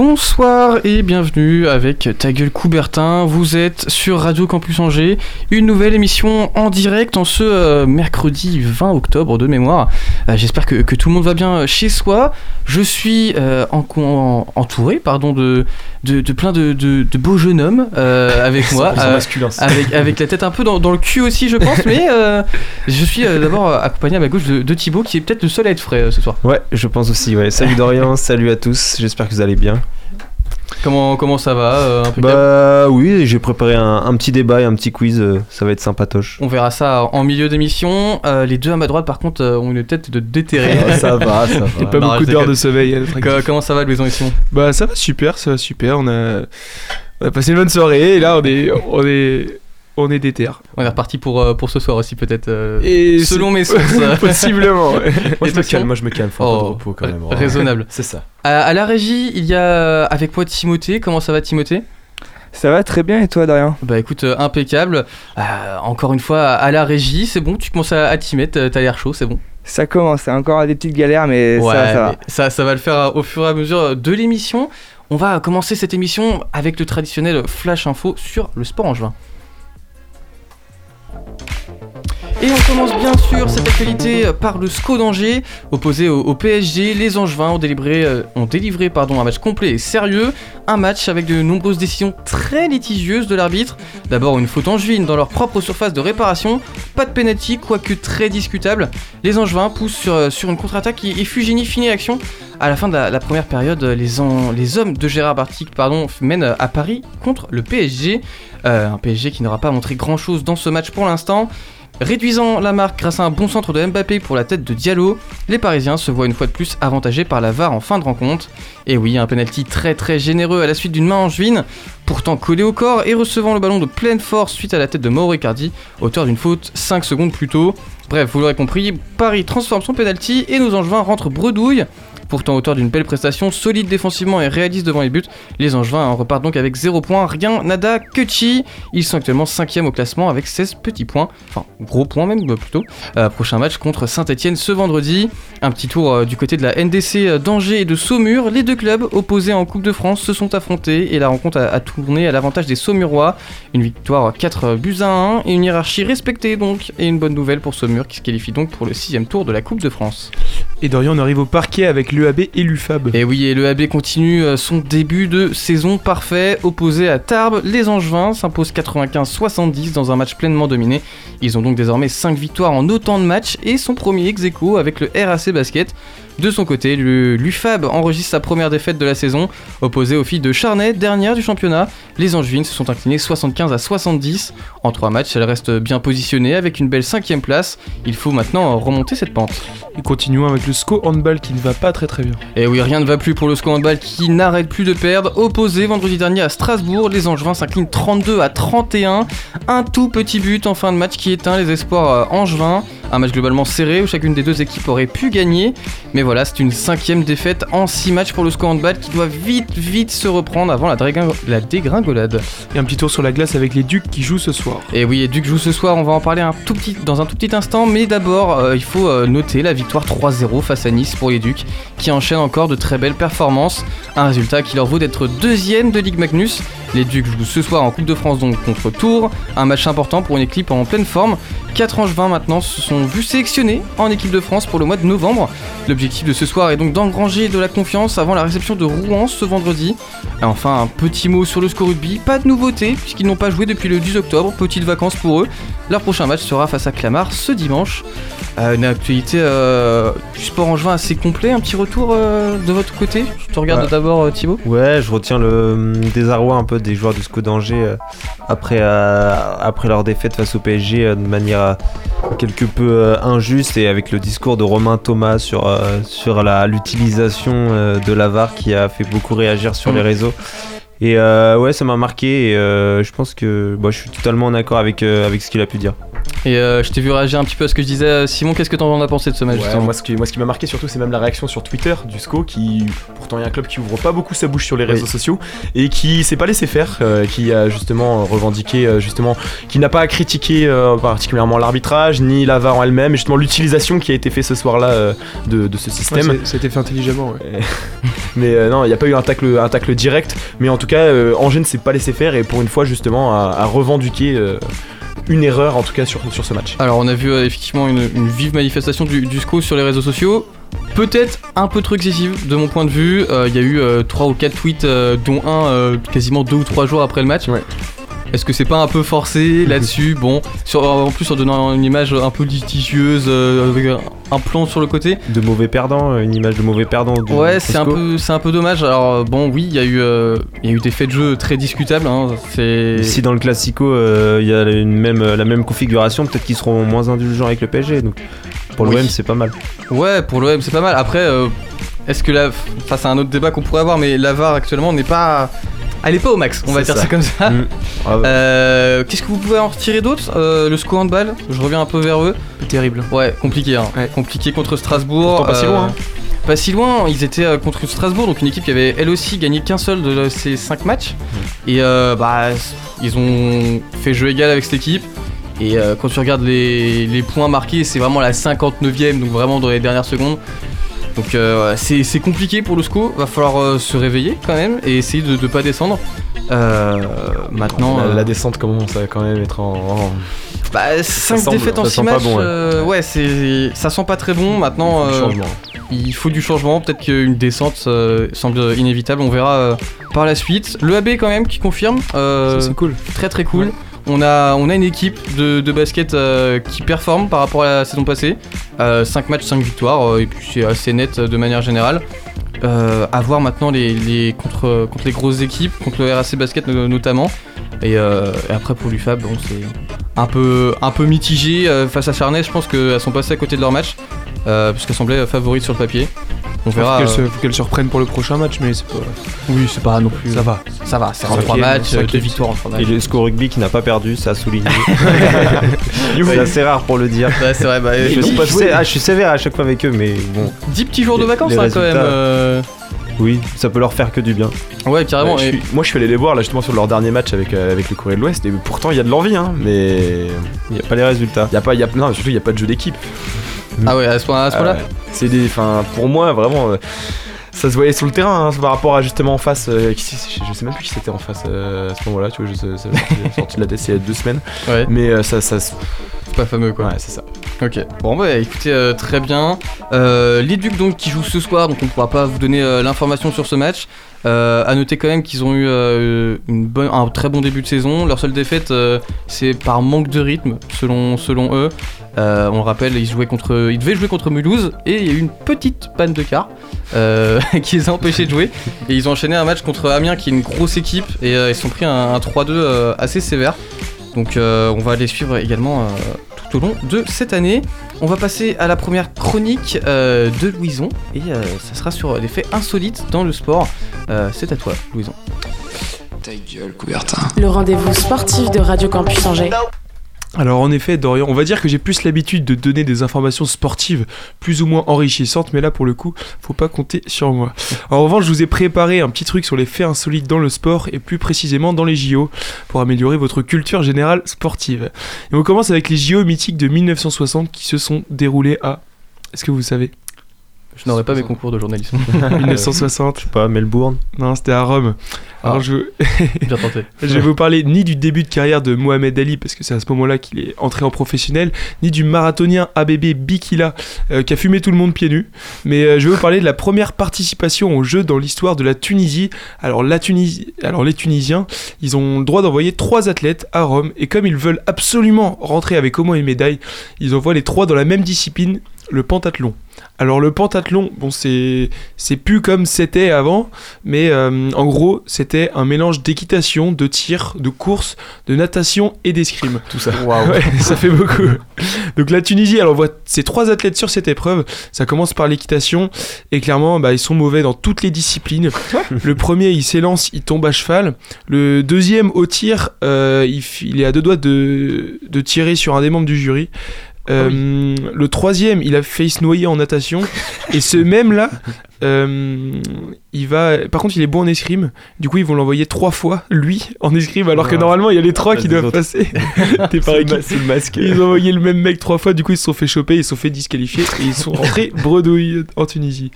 Bonsoir et bienvenue avec Ta gueule Coubertin. Vous êtes sur Radio Campus Angers, une nouvelle émission en direct en ce euh, mercredi 20 octobre de mémoire. Euh, j'espère que, tout le monde va bien chez soi. Je suis euh, en, entouré pardon, de, de, plein de, beaux jeunes hommes avec moi, avec, avec la tête un peu dans, le cul aussi je pense, mais je suis d'abord accompagné à ma gauche de, Thibaut qui est peut-être le seul à être frais ce soir. Ouais, je pense aussi. Ouais. Salut Dorian, salut à tous, j'espère que vous allez bien. Comment, comment ça va euh, Bah oui, j'ai préparé un, petit débat et un petit quiz, euh, ça va être sympatoche. On verra ça en milieu d'émission. Euh, les deux à ma droite, par contre, ont une tête de déterré. Ah, ça va, ça va. pas beaucoup d'heures de sommeil. comment ça va, Louison et Bah ça va super, ça va super. On a, on a passé une bonne soirée et là on est, on est on est déter. On est reparti pour, euh, pour ce soir aussi, peut-être. Euh, et selon mes sources. Possiblement. moi, je me calme, moi je me calme. Faut oh, de repos quand même. Raisonnable. C'est ça. À, la régie, il y a avec moi Timothée. Comment ça va, Timothée? Ça va très bien et toi Dorian? Bah écoute, euh, impeccable. encore une fois, à la régie, c'est bon, tu commences à, t'y mettre, t'as l'air chaud, c'est bon. Ça commence, c'est encore des petites galères, mais ça, ça va. Ça, ça va le faire au fur et à mesure de l'émission. On va commencer cette émission avec le traditionnel flash info sur le sport en Et on commence bien sûr cette actualité par le SCO d'Angers, opposé au, PSG. Les Angevins ont délivré, euh, ont délivré pardon, un match complet et sérieux, un match avec de nombreuses décisions très litigieuses de l'arbitre. D'abord une faute angevine dans leur propre surface de réparation, pas de pénalty, quoique très discutable. Les Angevins poussent sur, euh, sur une contre-attaque et, Fugini finit l'action. À la fin de la, première période, les, les, hommes de Gérard Bartik pardon, mènent à Paris contre le PSG. Euh, un PSG qui n'aura pas montré grand chose dans ce match pour l'instant. Réduisant la marque grâce à un bon centre de Mbappé pour la tête de Diallo, les Parisiens se voient une fois de plus avantagés par la VAR en fin de rencontre. Et oui, un penalty très très généreux à la suite d'une main en juin, pourtant collé au corps et recevant le ballon de pleine force suite à la tête de Mauro Icardi, auteur d'une faute 5 secondes plus tôt. Bref, vous l'aurez compris, Paris transforme son penalty et nos Angevins rentrent bredouille. Pourtant auteur d'une belle prestation, solide défensivement et réaliste devant les buts, les Angevins repartent donc avec 0 points, rien, nada, que chi. Ils sont actuellement 5 au classement avec 16 petits points, enfin gros points même plutôt. Euh, prochain match contre Saint-Etienne ce vendredi. Un petit tour euh, du côté de la NDC euh, d'Angers et de Saumur. Les deux clubs opposés en Coupe de France se sont affrontés et la rencontre a, tourné à l'avantage des Saumurois. Une victoire 4 buts à 1 et une hiérarchie respectée donc. Et une bonne nouvelle pour Saumur qui se qualifie donc pour le 6 tour de la Coupe de France. Et Dorian, on arrive au parquet avec l'EAB et l'UFAB. Et oui, et l'EAB continue euh, son début de saison parfait. Opposé à Tarbes, les Angevins s'imposent 95-70 dans un match pleinement dominé. Ils ont donc désormais 5 victoires en autant de matchs et son premier ex avec le RAC Basket. De son côté, l'UFAB enregistre sa première défaite de la saison, opposée aux filles de Charnay, dernière du championnat. Les Angevines se sont inclinées 75 à 70. En trois matchs, elles restent bien positionnées avec une belle cinquième place. Il faut maintenant remonter cette pente. Et continuons avec le SCO handball qui ne va pas très très bien. Et oui, rien ne va plus pour le SCO handball qui n'arrête plus de perdre. Opposé vendredi dernier à Strasbourg, les Angevins s'inclinent 32 à 31. Un tout petit but en fin de match qui éteint les espoirs euh, angevins. Un match globalement serré où chacune des deux équipes aurait pu gagner. Mais voilà, c'est une cinquième défaite en 6 matchs pour le score handball qui doit vite, vite se reprendre avant la, la, dégringolade. Et un petit tour sur la glace avec les Ducs qui jouent ce soir. Et oui, les Ducs jouent ce soir, on va en parler un tout petit, dans un tout petit instant. Mais d'abord, euh, il faut euh, noter la victoire 3-0 face à Nice pour les Ducs qui enchaînent encore de très belles performances. Un résultat qui leur vaut d'être deuxième de Ligue Magnus. Les Ducs jouent ce soir en Coupe de France donc contre Tours. Un match important pour une équipe en pleine forme. 4 20 maintenant se sont vus sélectionnés en équipe de France pour le mois de novembre. L'objectif de ce soir est donc d'engranger de la confiance avant la réception de Rouen ce vendredi. Et enfin, un petit mot sur le score rugby. Pas de nouveauté puisqu'ils n'ont pas joué depuis le 10 octobre. Petites vacances pour eux. Leur prochain match sera face à Clamart ce dimanche. Euh, une actualité euh, du sport en juin assez complet. Un petit retour euh, de votre côté? Je te regarde d'abord Thibaut. Ouais, je retiens le désarroi un peu des joueurs du SCO d'Angers après, après leur défaite face au PSG de manière quelque peu injuste et avec le discours de Romain Thomas sur, sur l'utilisation de la VAR qui a fait beaucoup réagir sur les réseaux. Et ouais, ça m'a marqué et je pense que bah, je suis totalement en accord avec, avec ce qu'il a pu dire. Et euh, je t'ai vu réagir un petit peu à ce que je disais. Simon, qu'est-ce que t'en as pensé de ce match Ouais, moi, ce qui, moi, ce qui m'a marqué surtout, c'est même la réaction sur Twitter du SCO, qui pourtant est un club qui ouvre pas beaucoup sa bouche sur les réseaux sociaux et qui s'est pas laissé faire, euh, qui a justement revendiqué, euh, justement, qui n'a pas critiqué euh, particulièrement l'arbitrage ni la VAR en elle-même, et justement l'utilisation qui a été fait ce soir-là euh, de, de ce Ouais, système. a été fait intelligemment. ouais. mais euh, non, il n'y a pas eu un tacle, un tacle direct, mais en tout cas, euh, Angers ne s'est pas laissé faire et pour une fois, justement, a, a revendiqué euh, une erreur en tout cas sur, sur ce match. Alors, on a vu euh, effectivement une, une vive manifestation du, du SCO sur les réseaux sociaux. Peut-être un peu trop excessive de mon point de vue. Euh, Il y a eu 3 ou 4 tweets, euh, dont un euh, quasiment 2 ou 3 jours après le match. Ouais. Est-ce que c'est pas un peu forcé là-dessus Bon, sur, en plus en donnant une image un peu litigieuse, euh, avec un, plan sur le côté. De mauvais perdants, euh, une image de mauvais perdant. du Ouais, c'est un peu, c'est un peu dommage. Alors euh, bon, oui, il y a eu, euh, y a eu des faits de jeu très discutables. Hein. C'est Si dans le Classico, euh, il y a une même, la même configuration, peut-être qu'ils seront moins indulgents avec le PSG. Donc pour Oui. l'OM, c'est pas mal. Ouais, pour l'OM, c'est pas mal. Après, est-ce que la. Enfin, c'est un autre débat qu'on pourrait avoir, mais la VAR actuellement n'est pas. Elle est pas au max, on va dire ça. comme ça. Mm. Ah ouais. Euh, Qu'est-ce que vous pouvez en retirer d'autre? Euh, Le score handball, je reviens un peu vers eux. Terrible. Ouais, compliqué, hein. Ouais. Compliqué contre Strasbourg. Pourtant pas si loin, hein. Pas si loin, ils étaient euh, contre Strasbourg, donc une équipe qui avait elle aussi gagné qu'un seul de ces 5 matchs. Et euh, bah, ils ont fait jeu égal avec cette équipe. Et euh, quand tu regardes les, les points marqués, c'est vraiment la 59ème, donc vraiment dans les dernières secondes. Donc euh, c'est c'est compliqué pour le SCO, va falloir euh, se réveiller quand même et essayer de ne pas descendre. Euh, maintenant, la, euh, la descente commence à quand même être en. en- bah, 5 semble- défaites en ça 6 sent pas matchs, bon, ouais. euh, ouais, c'est ça sent pas très bon. Maintenant, du changement. il faut du changement. Peut-être qu'une descente euh, semble inévitable. On verra euh, par la suite. Le AB quand même qui confirme. euh, Ça, c'est cool. très très cool. On a, on a une équipe de, de basket euh, qui performe par rapport à la saison passée. 5 matchs, 5 victoires, euh, et puis c'est assez net euh, de manière générale. Euh, à voir maintenant les, les- contre, contre les grosses équipes, contre le RAC Basket no- notamment. Et, euh, après pour l'UFAB, bon, c'est un peu, un peu mitigé euh, face à Charnay. Je pense qu'elles sont passées à côté de leur match, euh, puisqu'elles semblaient favorites sur le papier. On Faut verra. qu'elle euh, se, faut qu'elle se reprenne pour le prochain match, mais c'est pas. Oui, c'est pas non plus. Ça va. Ça va, c'est en Cinquième, 3 matchs, euh, cinquième. deux victoires en 3 matchs. Et le SCO rugby qui n'a pas perdu, ça a souligné. C'est assez rare pour le dire. Ouais, c'est vrai, bah, Je, dix- suis pas. Ah, je suis sévère à chaque fois avec eux, mais bon, 10 petits jours de vacances hein, quand même. euh. oui, ça peut leur faire que du bien. Ouais, carrément. Ouais, je et- suis- moi je suis allé les voir là justement sur leur dernier match avec, euh, avec le Courrier de l'Ouest et pourtant il y a de l'envie hein, mais Il n'y a pas les résultats. il y a pas il y a non surtout il y a pas de jeu d'équipe. Ah ouais, à ce point- point-là Euh, c'est des enfin pour moi vraiment euh, ça se voyait sur le terrain hein, par rapport à justement en face euh, qui- je, sais même plus qui c'était en face euh, à ce moment-là tu vois je ça sorti de la tête il y a deux semaines Ouais, mais euh, ça ça pas fameux quoi. ouais c'est ça. Ok. Bon bah écoutez, très bien. Les Ducs donc qui jouent ce soir, donc on pourra pas vous donner l'information sur ce match. Euh, à noter quand même qu'ils ont eu euh, un très bon début de saison. Leur seule défaite, euh, c'est par manque de rythme, selon, eux. Euh, on le rappelle, ils, jouaient contre, ils devaient jouer contre Mulhouse et il y a eu une petite panne de car qui les a empêchés de jouer. Et ils ont enchaîné un match contre Amiens qui est une grosse équipe et ils se sont pris un, un 3-2 euh, assez sévère. Donc on va les suivre également tout au long de cette année. On va passer à la première chronique euh, de Louison et euh, ça sera sur les faits insolites dans le sport. Euh, c'est à toi, Louison. Ta gueule, Coubertin. Le rendez-vous sportif de Radio Campus Angers. Alors en effet, Dorian, on va dire que j'ai plus l'habitude de donner des informations sportives plus ou moins enrichissantes, mais là pour le coup, faut pas compter sur moi. En revanche, je vous ai préparé un petit truc sur les faits insolites dans le sport et plus précisément dans les JO pour améliorer votre culture générale sportive. Et on commence avec les JO mythiques de 1960 qui se sont déroulés à est-ce que vous savez? Je n'aurai pas mes concours de journalisme. 1960 Je sais pas, Melbourne. Non, c'était à Rome. Alors Ah. je, Bien tenté. Je vais vous parler ni du début de carrière de Mohamed Ali, parce que c'est à ce moment-là qu'il est entré en professionnel, ni du marathonien ABB Bikila, euh, qui a fumé tout le monde pieds nus. Mais euh, je vais vous parler de la première participation au jeu dans l'histoire de la Tunisie. Alors, la Tunisie, alors les Tunisiens, ils ont le droit d'envoyer trois athlètes à Rome, et comme ils veulent absolument rentrer avec au moins une médaille, ils envoient les trois dans la même discipline. Le pentathlon. Alors le pentathlon, bon c'est c'est plus comme c'était avant, mais euh, en gros c'était un mélange d'équitation, de tir, de course, de natation et d'escrime. Tout ça. Ouais, ça fait beaucoup. Donc la Tunisie, elle envoie ses trois athlètes sur cette épreuve. Ça commence par l'équitation et clairement, bah, ils sont mauvais dans toutes les disciplines. le premier, il s'élance, il tombe à cheval. Le deuxième, au tir, euh, il, est à deux doigts de, de tirer sur un des membres du jury. Euh, Le troisième, il a failli se noyer en natation. et ce même-là, euh, il va. Par contre, il est bon en escrime. Du coup, ils vont l'envoyer trois fois, lui, en escrime, alors que Ah. normalement, il y a les trois qui doivent autres. passer. T'es par équipe. C'est le masque. Ils ont envoyé le même mec trois fois, du coup ils se sont fait choper, ils se sont fait disqualifier et ils sont rentrés bredouille en Tunisie.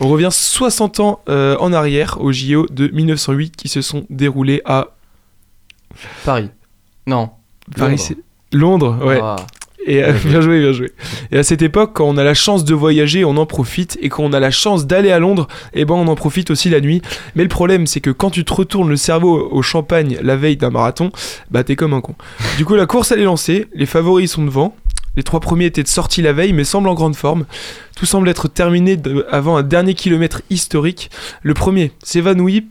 On revient 60 ans euh, en arrière au JO de 1908 qui se sont déroulés à Paris. Non. Paris, Londres. c'est- Londres, ouais. Ah. Et euh, bien joué, bien joué. Et à cette époque, quand on a la chance de voyager, on en profite. Et quand on a la chance d'aller à Londres, eh ben on en profite aussi la nuit. Mais le problème, c'est que quand tu te retournes le cerveau au champagne la veille d'un marathon, bah t'es comme un con. Du coup, la course elle est lancée. Les favoris sont devant. Les trois premiers étaient de sortie la veille, mais semblent en grande forme. Tout semble être terminé de- avant un dernier kilomètre historique. Le premier s'évanouit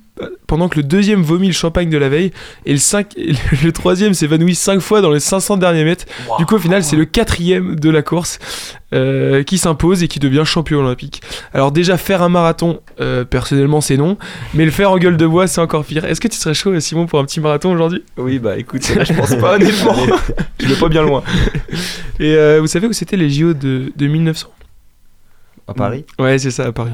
pendant que le deuxième vomit le champagne de la veille. Et le, cinq- et le troisième s'évanouit cinq fois dans les 500 derniers mètres. Du coup, au final, c'est le quatrième de la course euh, qui s'impose et qui devient champion olympique. Alors déjà, faire un marathon, euh, personnellement, c'est non. Mais le faire en gueule de bois, c'est encore pire. Est-ce que tu serais chaud, Simon, pour un petit marathon aujourd'hui? Oui, bah écoute, là, je pense pas, honnêtement. je vais pas bien loin. Et euh, vous savez où c'était les JO de, de 1900 À Paris Ouais, c'est ça, à Paris.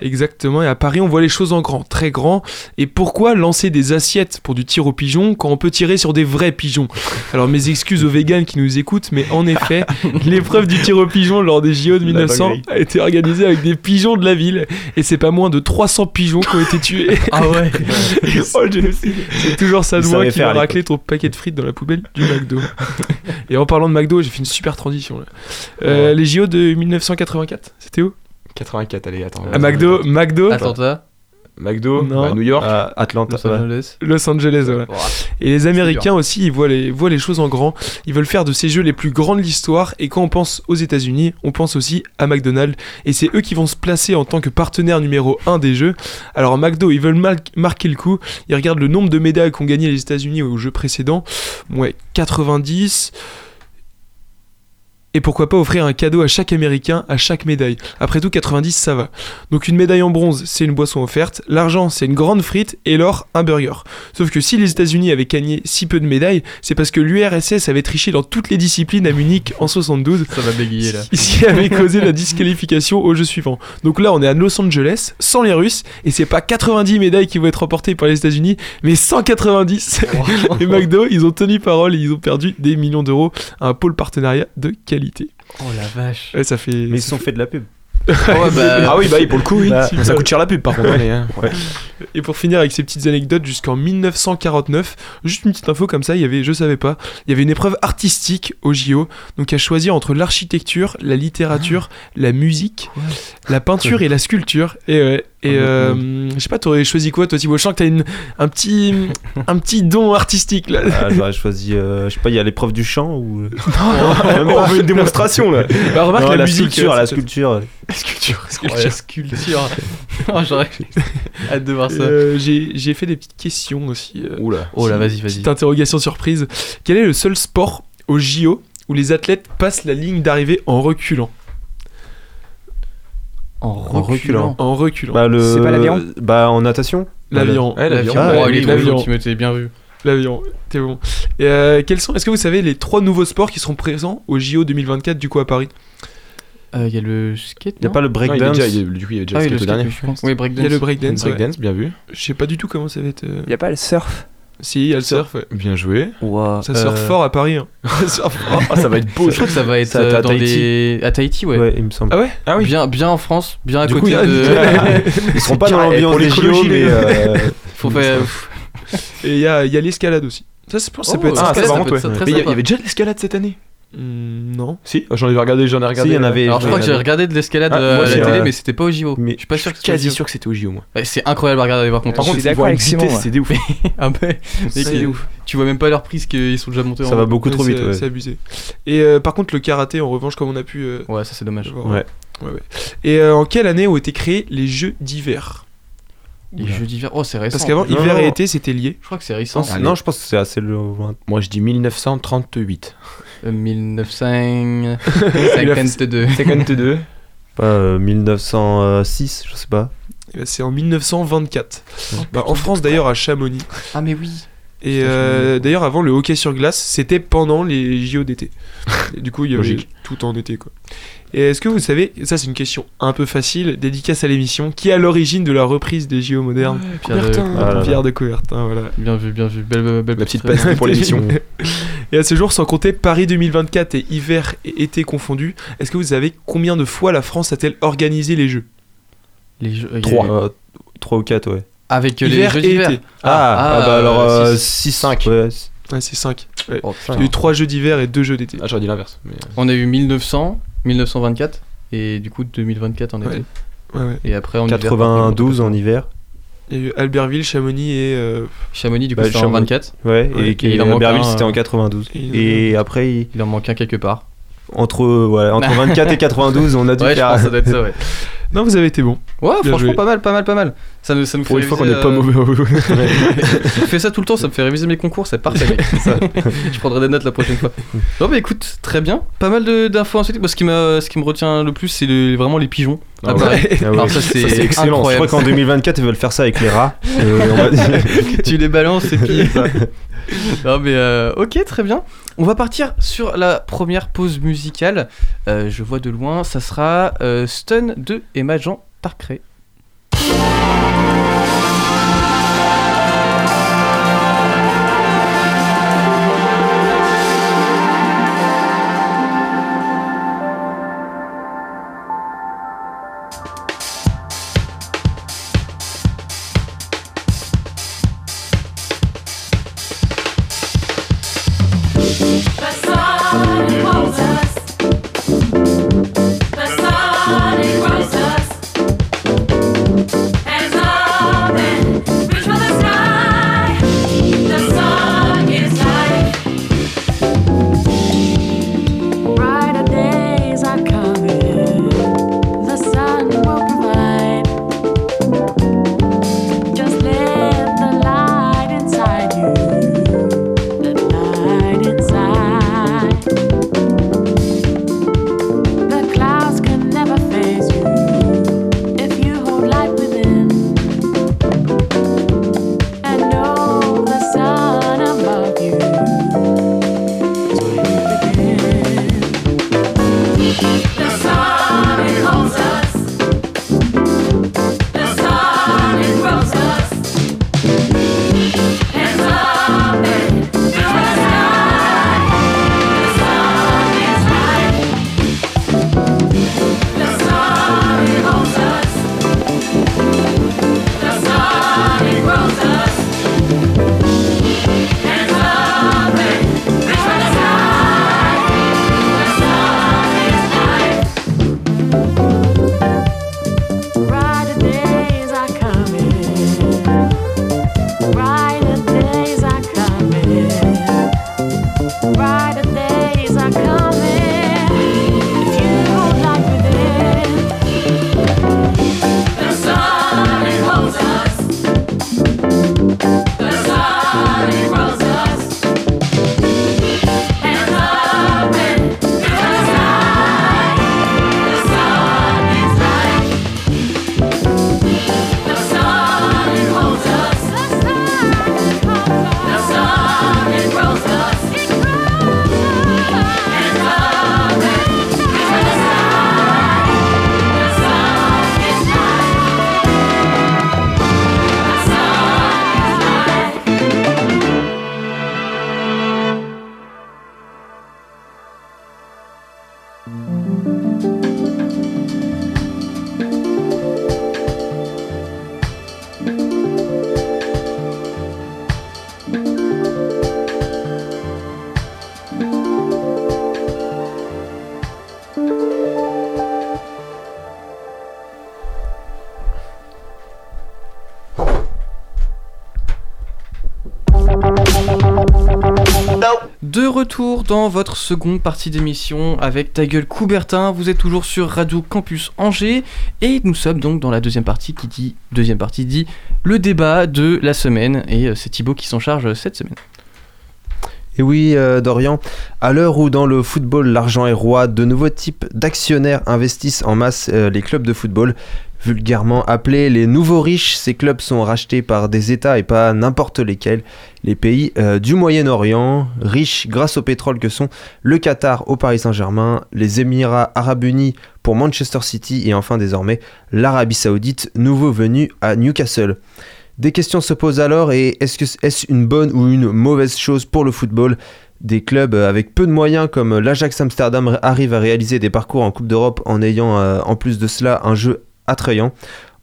Exactement, et à Paris, on voit les choses en grand, très grand. Et pourquoi lancer des assiettes pour du tir au pigeon quand on peut tirer sur des vrais pigeons? Alors, mes excuses aux végans qui nous écoutent, mais en effet, l'épreuve du tir au pigeon lors des JO de 1900 dinguerie. a été organisée avec des pigeons de la ville. Et c'est pas moins de 300 pigeons qui ont été tués. Ah ouais. oh. C'est toujours ça de moi qui va racler ton paquet de frites dans la poubelle du McDo. et en parlant de McDo, j'ai fait une super transition là. Euh, Les JO de 1984, c'était où? 84, allez, attends. À McDo, McDo, Atlanta, McDo, Non. bah, New York. À Atlanta. Los Angeles. Los Angeles. Ouah. Et les Américains aussi, ils voient les, voient les choses en grand. Ils veulent faire de ces jeux les plus grands de l'histoire. Et quand on pense aux États-Unis, on pense aussi à McDonald's. Et c'est eux qui vont se placer en tant que partenaire numéro 1 des jeux. Alors, McDo, ils veulent mar- marquer le coup. Ils regardent le nombre de médailles qu'ont gagné les États-Unis aux jeux précédents. Ouais, 90. Et pourquoi pas offrir un cadeau à chaque Américain, à chaque médaille. Après tout, 90, ça va. Donc une médaille en bronze, c'est une boisson offerte. L'argent, c'est une grande frite. Et l'or, un burger. Sauf que si les États-Unis avaient gagné si peu de médailles, c'est parce que l'URSS avait triché dans toutes les disciplines à Munich en 72, Ça va bégayer là. ce qui avait causé la disqualification au jeu suivant. Donc là, on est à Los Angeles, sans les Russes, et c'est pas 90 médailles qui vont être remportées par les États-Unis, mais 190. et McDo, ils ont tenu parole et ils ont perdu des millions d'euros à un pôle partenariat de qualité. Oh la vache. Ouais, ça fait. Mais ils se sont fait de la pub. Ah ouais, bah, Ah oui, bah oui, pour le coup, oui. Bah, ça coûte cher la pub par contre. allez, hein. Et pour finir avec ces petites anecdotes, jusqu'en 1949, juste une petite info comme ça, il y avait, je savais pas, il y avait une épreuve artistique au JO, donc à choisir entre l'architecture, la littérature, la musique, la peinture et la sculpture. Et ouais, et euh, je sais pas, t'aurais choisi quoi toi Thibaut? Je sens que t'as une, un petit, un petit don artistique là. Ah, J'aurais choisi, euh, je sais pas, il y a l'épreuve du chant ou. On veut une démonstration là. Bah, remarque Non, la, la, musique, sculpture, euh, la sculpture. Sculpture. Oh, la sculpture. Oh, J'aurais hâte de voir ça. Euh, J'ai j'ai fait des petites questions aussi. euh, Oula. Oh là, vas-y, vas-y. Petite interrogation surprise. Quel est le seul sport au JO où les athlètes passent la ligne d'arrivée en reculant? En reculant. reculant. En reculant. Bah, le... C'est pas l'aviron Bah, en natation L'avion. Ouais, l'avion. L'avion. Ah, Oh, l'avion. tu m'étais bien vu. L'avion. T'es bon. Et, euh, quels sont Est-ce que vous savez les trois nouveaux sports qui seront présents au JO 2024 du coup à Paris? Euh, Il y a le skate. Il y a pas le il est breakdance il est- du coup, il y avait déjà Ah oui, le le skate skate, dernier. je pense. Oui, breakdance. Il y a le breakdance. ouais. Breakdance, bien vu. Je sais pas du tout comment ça va être. euh, Y a pas le surf Si, il y a le surf. ouais. Bien joué. Ça surfe Euh, fort à Paris. hein. Ça surfe fort. Ah, ça va être beau. Je crois que ça va être Ça euh, à dans Tahiti. à Tahiti, ouais. Ouais, il me semble. Ah ouais? Ah oui. Bien, bien en France, bien à Du côté coup, de. Ils seront pas dans l'ambiance des JO, mais. euh, Faut faire. Et il y a, il y a l'escalade aussi. Ça, c'est- ça Oh, peut être Ah, ça peut être ouais. très Mais il y avait déjà de l'escalade cette année. Hmm, non. Si, j'en ai regardé, j'en ai regardé. Si, il y en avait. Alors je crois que ai j'ai regardé. de l'escalade Ah, euh, à la télé, mais c'était pas au JO. Mais je suis pas sûr que c'était quasi au JO. sûr que c'était au JO, moi. Ouais, c'est incroyable à regarder par contre. Par Je contre, d'accord avec Simon, c'est des ouf. Ah ouais, C'est ouf. tu vois même pas leur prise qu'ils sont déjà montés en Ça va beaucoup trop vite. c'est- ouais. C'est abusé. Et euh, par contre, le karaté, en revanche, comme on a pu. euh, Ouais, ça c'est dommage. Ouais. Ouais, ouais. Et euh, en quelle année ont été créés les Jeux d'hiver? Les jeux d'hiver? Oh, c'est récent. Parce qu'avant, hiver non. et été, c'était lié. Je crois que c'est récent. Non, non, je pense que c'est assez loin. Moi, je dis 1938. Euh, 1952. 52. Pas euh, 1906, je sais pas. Eh ben, C'est en 1924. Oh, Bah, en France, d'ailleurs, à Chamonix. Ah mais oui. Et euh, d'ailleurs, avant, le hockey sur glace, c'était pendant les JO d'été. Et du coup, il y avait Logique. tout en été, quoi. Et est-ce que vous savez, ça c'est une question un peu facile, dédicace à l'émission, qui est à l'origine de la reprise des JO modernes Pierre de- Coubertin, Ah. Pierre de Coubertin, voilà. Bien vu, bien vu. Belle, belle, belle La petite pastille pour l'émission. Et à ce jour, sans compter Paris 2024 et hiver et été confondus, est-ce que vous savez combien de fois la France a-t-elle organisé les Jeux? Les jeux. il y a Trois. eu- Euh, trois ou quatre, ouais. Avec euh, Hiver les jeux et d'hiver. été. Ah, ah, ah, bah alors euh, 6, six. 5. Ouais, c- Ouais, c'est 5. Oh, Il y a eu 3 Jeux d'hiver et 2 Jeux d'été. Ah, j'aurais dit l'inverse. mais- On a eu 1900, 1924 et du coup 2024 en été. Ouais. Ouais, ouais. Et après en hiver, 92 en hiver. Il y a eu Albertville, Chamonix et. euh, Chamonix du coup Bah, c'était en Chamonix. 24. Ouais, Ouais, et, un, c'était euh, en 92. et- Et après, il- Il en manque un quelque part. Entre, ouais, entre 24 et 92, on a dû Ouais, je faire. pense que ça doit être ça, ouais. Non, vous avez été bon. Ouais, Bien franchement, joué. pas mal, pas mal, pas mal. Ça nous, ça nous Pour fait une fois qu'on n'est pas euh, mauvais. Je fais ça tout le temps, ça me fait réviser mes concours, c'est parfait. Ça, je prendrai des notes la prochaine fois. Non, mais écoute, très bien. Pas mal d'infos ensuite. Moi, ce qui, ce qui me retient le plus, c'est le- vraiment les pigeons. Ah ouais. Ah. Alors, ça, c'est excellent. Je crois qu'en 2024, ils veulent faire ça avec les rats. Euh, on va dire- tu les balances et puis. Non mais euh, ok très bien. On va partir sur la première pause musicale. Euh, je vois de loin, ça sera euh, Stun de Emma Jean Tarcré. Votre seconde partie d'émission avec ta gueule Coubertin. Vous êtes toujours sur Radio Campus Angers et nous sommes donc dans la deuxième partie qui dit deuxième partie dit le débat de la semaine et euh, c'est Thibaut qui s'en charge cette semaine. Et oui, euh, Dorian, à l'heure où dans le football l'argent est roi, de nouveaux types d'actionnaires investissent en masse euh, les clubs de football. Vulgairement appelés les nouveaux riches, ces clubs sont rachetés par des États et pas n'importe lesquels. Les pays euh, du Moyen-Orient, riches grâce au pétrole que sont le Qatar au Paris Saint-Germain, les Émirats arabes unis pour Manchester City et enfin désormais l'Arabie saoudite, nouveau venu à Newcastle. Des questions se posent alors et est-ce une bonne ou une mauvaise chose pour le football? Des clubs avec peu de moyens comme l'Ajax Amsterdam arrivent à réaliser des parcours en Coupe d'Europe en ayant euh, en plus de cela un jeu attrayant.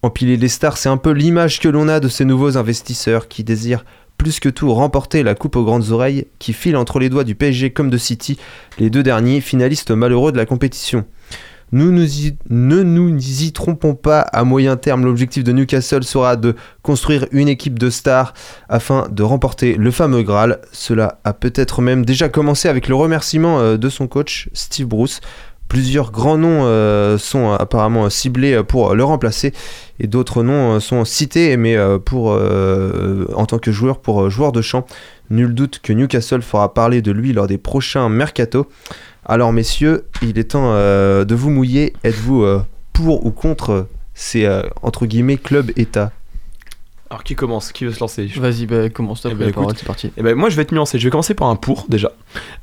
Empiler les stars, c'est un peu l'image que l'on a de ces nouveaux investisseurs qui désirent plus que tout remporter la coupe aux grandes oreilles qui file entre les doigts du PSG comme de City, les deux derniers finalistes malheureux de la compétition. Nous ne nous y trompons pas, à moyen terme, l'objectif de Newcastle sera de construire une équipe de stars afin de remporter le fameux Graal. Cela a peut-être même déjà commencé avec le remerciement euh, de son coach, Steve Bruce. Plusieurs grands noms euh, sont apparemment ciblés pour le remplacer et d'autres noms euh, sont cités mais euh, pour, euh, en tant que joueur pour euh, joueur de champ. Nul doute que Newcastle fera parler de lui lors des prochains mercato. Alors messieurs, il est temps euh, de vous mouiller. Êtes-vous euh, pour ou contre ces euh, entre guillemets clubs États Alors qui commence? Qui veut se lancer? Vas-y, bah, commence toi, Eh ben, la parole, écoute. c'est parti. Eh ben, moi je vais être nuancé, je vais commencer par un pour déjà.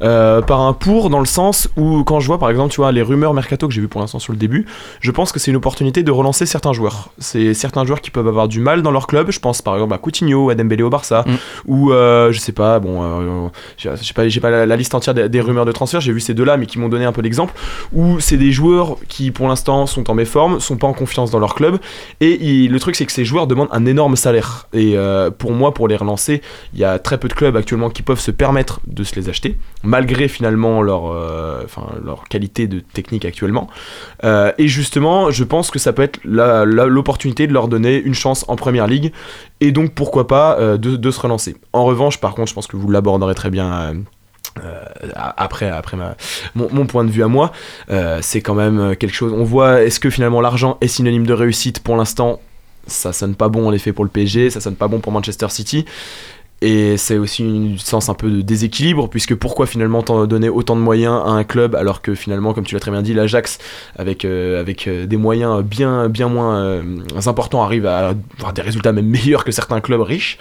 Euh, par un pour dans le sens où quand je vois par exemple tu vois les rumeurs mercato que j'ai vu pour l'instant sur le début, je pense que c'est une opportunité de relancer certains joueurs. C'est certains joueurs qui peuvent avoir du mal dans leur club, je pense par exemple à Coutinho, à Dembélé au Barça, Mm. ou euh, je sais pas, bon, euh, j'ai j'ai pas, j'ai pas la, la liste entière des, des rumeurs de transfert, j'ai vu ces deux-là mais qui m'ont donné un peu d'exemple, où c'est des joueurs qui pour l'instant sont en méforme, sont pas en confiance dans leur club, et il- le truc c'est que ces joueurs demandent un énorme salaire. Et pour moi, pour les relancer, il y a très peu de clubs actuellement qui peuvent se permettre de se les acheter, malgré finalement leur, euh, leur qualité de technique actuellement. Euh, et justement, je pense que ça peut être l'opportunité de leur donner une chance en première ligue, et donc pourquoi pas euh, de, se relancer. En revanche, par contre, je pense que vous l'aborderez très bien. après, mon, point de vue à moi, c'est quand même quelque chose. On voit, est-ce que finalement l'argent est synonyme de réussite? Pour l'instant ça sonne pas bon en effet pour le PSG, ça sonne pas bon pour Manchester City. Et c'est aussi une sens un peu de déséquilibre, puisque pourquoi finalement donner autant de moyens à un club alors que finalement, comme tu l'as très bien dit, l'Ajax, avec, euh, euh, des moyens bien, moins euh, importants, arrive à avoir des résultats même meilleurs que certains clubs riches.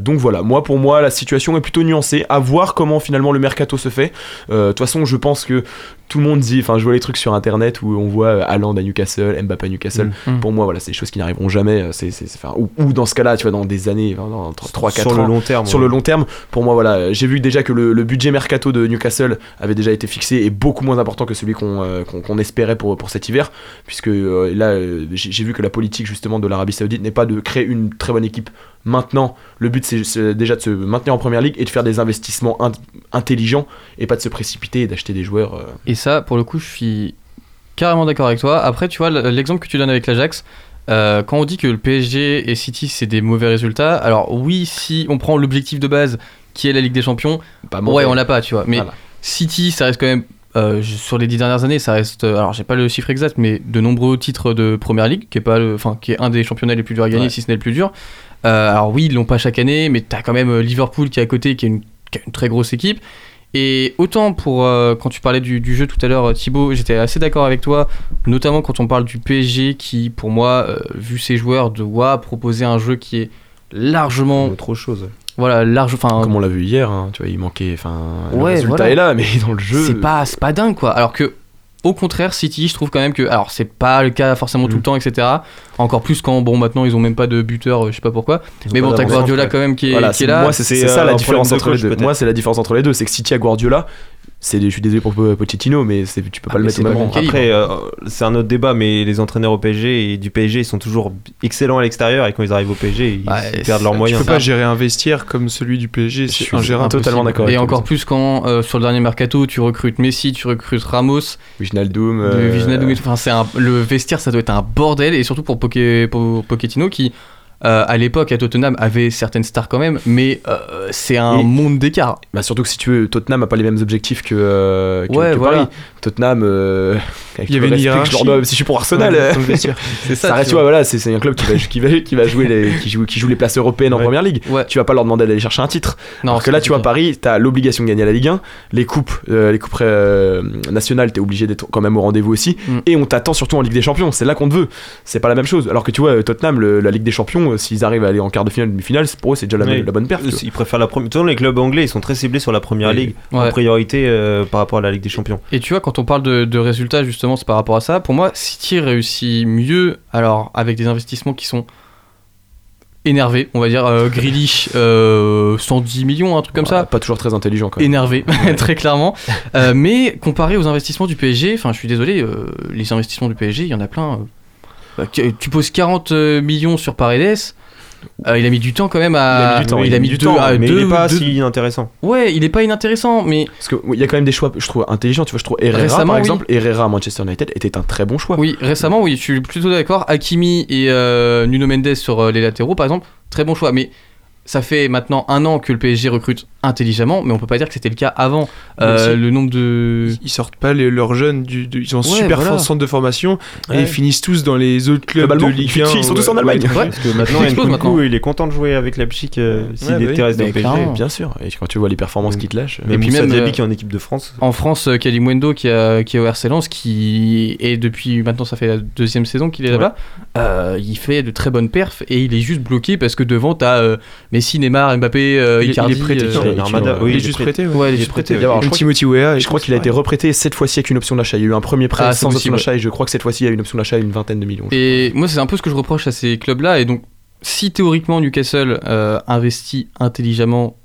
Donc voilà, moi pour moi, la situation est plutôt nuancée. À voir comment finalement le mercato se fait. De toute façon, je pense que tout le monde dit, enfin, je vois les trucs sur internet où on voit euh, Haaland à Newcastle, Mbappé à Newcastle. Mm. Pour moi, voilà, c'est des choses qui n'arriveront jamais. euh, C'est, ou, ou dans ce cas-là, tu vois, dans des années, dans 3-4 sur ans. le long terme Sur ouais. le long terme, pour moi, voilà, j'ai vu déjà que le, le budget mercato de Newcastle avait déjà été fixé et beaucoup moins important que celui qu'on euh, qu'on- espérait pour, pour cet hiver, puisque euh, là, j'ai vu que la politique justement de l'Arabie Saoudite n'est pas de créer une très bonne équipe maintenant. Le but, c'est déjà de se maintenir en première ligue et de faire des investissements in- intelligents et pas de se précipiter et d'acheter des joueurs. euh, Et ça, pour le coup, je suis carrément d'accord avec toi. Après, tu vois, l'exemple que tu donnes avec l'Ajax, euh, quand on dit que le PSG et City, c'est des mauvais résultats, alors oui, si on prend l'objectif de base qui est la Ligue des Champions, pas ouais, on l'a pas, tu vois. Mais Voilà. City, ça reste quand même. euh, sur les dix dernières années, ça reste. alors, j'ai pas le chiffre exact, mais de nombreux titres de première ligue, qui est, pas le, enfin, qui est un des championnats les plus durs à gagner, Ouais. si ce n'est le plus dur. Euh, alors, oui, ils l'ont pas chaque année, mais t'as quand même euh, Liverpool qui est à côté, qui est une, qui a une très grosse équipe. Et autant pour. euh, quand tu parlais du, du jeu tout à l'heure, Thibaut, j'étais assez d'accord avec toi, notamment quand on parle du PSG, qui, pour moi, euh, vu ses joueurs, doit proposer un jeu qui est largement. autre chose Voilà, large. Enfin, Comme on l'a vu hier, hein, tu vois, il manquait. Enfin, le Ouais, résultat voilà. est là, mais dans le jeu. c'est pas c'est pas dingue quoi alors que au contraire City je trouve quand même que alors c'est pas le cas forcément tout le Mm. temps etc encore plus quand bon maintenant ils ont même pas de buteur euh, je sais pas pourquoi. Mais bon t'as Guardiola quand même qui est, Voilà, qui est c'est- là. moi c'est ça euh, la différence entre les deux. Moi c'est la différence entre les deux, c'est que City à Guardiola, c'est je suis désolé pour Po- Pochettino, mais c'est- tu peux Ah, pas le mettre au même rang. Après, euh, c'est un autre débat, mais les entraîneurs au PSG et du PSG, ils sont toujours excellents à l'extérieur et quand ils arrivent au PSG, ils, perdent leurs tu Tu moyens. peux pas gérer un vestiaire comme celui du PSG, Je suis ingérable. totalement d'accord avec et encore plus quand euh, sur le dernier mercato tu recrutes Messi tu recrutes Ramos Wijnaldum, euh, enfin c'est un- le vestiaire ça doit être un bordel et surtout pour, Poké, pour Pochettino qui euh, à l'époque à Tottenham avait certaines stars quand même, mais euh, c'est un Et- monde d'écart. Bah surtout que si tu veux, Tottenham a pas les mêmes objectifs que, euh, que, Ouais, que voilà. Paris. Tottenham, Il y avait une respect que je leur hiérarchie. dois, si je suis pour Arsenal, Ouais, euh. C'est ça, reste, tu vois, voilà, c'est c'est un club qui va, qui va, qui va jouer les, qui joue, qui joue les places européennes en Ouais. première ligue. Ouais. Tu vas pas leur demander d'aller chercher un titre. Non, Alors que là, tu vois, compliqué. Paris, t'as l'obligation de gagner la Ligue 1. Les coupes, euh, les coupes euh, nationales, t'es obligé d'être quand même au rendez-vous aussi. Mm. Et on t'attend surtout en Ligue des Champions. C'est là qu'on te veut. C'est pas la même chose. Alors que tu vois, Tottenham, le- la Ligue des Champions, euh, s'ils arrivent à aller en quart de finale, demi-finale, c'est- pour eux, c'est déjà la, la bonne perte. Ils préfèrent la première. Tous les clubs anglais, ils sont très ciblés sur la première ligue Ouais. en priorité euh, par rapport à la Ligue des Champions. Et tu vois, quand on parle de, de résultats, justement, c'est par rapport à ça. Pour moi, City réussit mieux, alors avec des investissements qui sont énervés, on va dire. Euh, Grealish, euh, 110 millions, un truc comme Ouais, ça. Pas toujours très intelligent quand même. Énervé, très clairement. Euh, mais comparé aux investissements du PSG, enfin, je suis désolé, euh, les investissements du PSG, il y en a plein. euh. Bah, tu- tu poses 40 millions sur Paredes. Euh, il a mis du temps quand même à. Il a mis du temps, il a mis deux, temps, à mais deux- il est pas deux- si inintéressant. Ouais, il est pas inintéressant, mais Parce qu'il y a quand même des choix, je trouve, intelligents. Tu vois, je trouve Herrera, Récemment, par oui. exemple, Herrera à Manchester United était un très bon choix. Oui, récemment, oui, je suis plutôt d'accord. Hakimi et euh, Nuno Mendes sur euh, les latéraux, par exemple, très bon choix. Mais ça fait maintenant un an que le PSG recrute intelligemment, mais on peut pas dire que c'était le cas avant. Euh, Mais si. le nombre de. Ils sortent pas les- leurs jeunes, du, ils ont un Ouais, super voilà. fort centre de formation et ils finissent tous dans les autres clubs Club de. Ligue 1. Ils sont tous en ouais. Allemagne. Ouais. Parce que maintenant, Nkunku, maintenant. il est content de jouer avec Leipzig euh, s'il Ouais, bah était oui. Mais au PSG. clairement. Bien sûr. Et quand tu vois les performances qu'il te lâche. Mais Et puis Moussa même, Diaby euh, qui est en équipe de France. En France, euh, Kalimwendo qui, a- qui est au RC Lens, qui est depuis maintenant, ça fait la deuxième saison qu'il est là-bas, euh, il fait de très bonnes perfs et il est juste bloqué parce que devant, t'as euh, Messi, Neymar, Mbappé, euh, Il- il est prêté, euh, Armada, oui, Il est il est juste prêté. prêté. Ouais, il est juste prêté. prêté, Alors, Comme je crois Timothy Weah. et Je crois qu'il a été reprêté cette fois-ci avec une option d'achat. Il y a eu un premier prêt Ah, sans option possible. d'achat et je crois que cette fois-ci il y a une option d'achat à une vingtaine de millions. Et moi, c'est un peu ce que je reproche à ces clubs-là. Et donc, si théoriquement Newcastle euh, investit intelligemment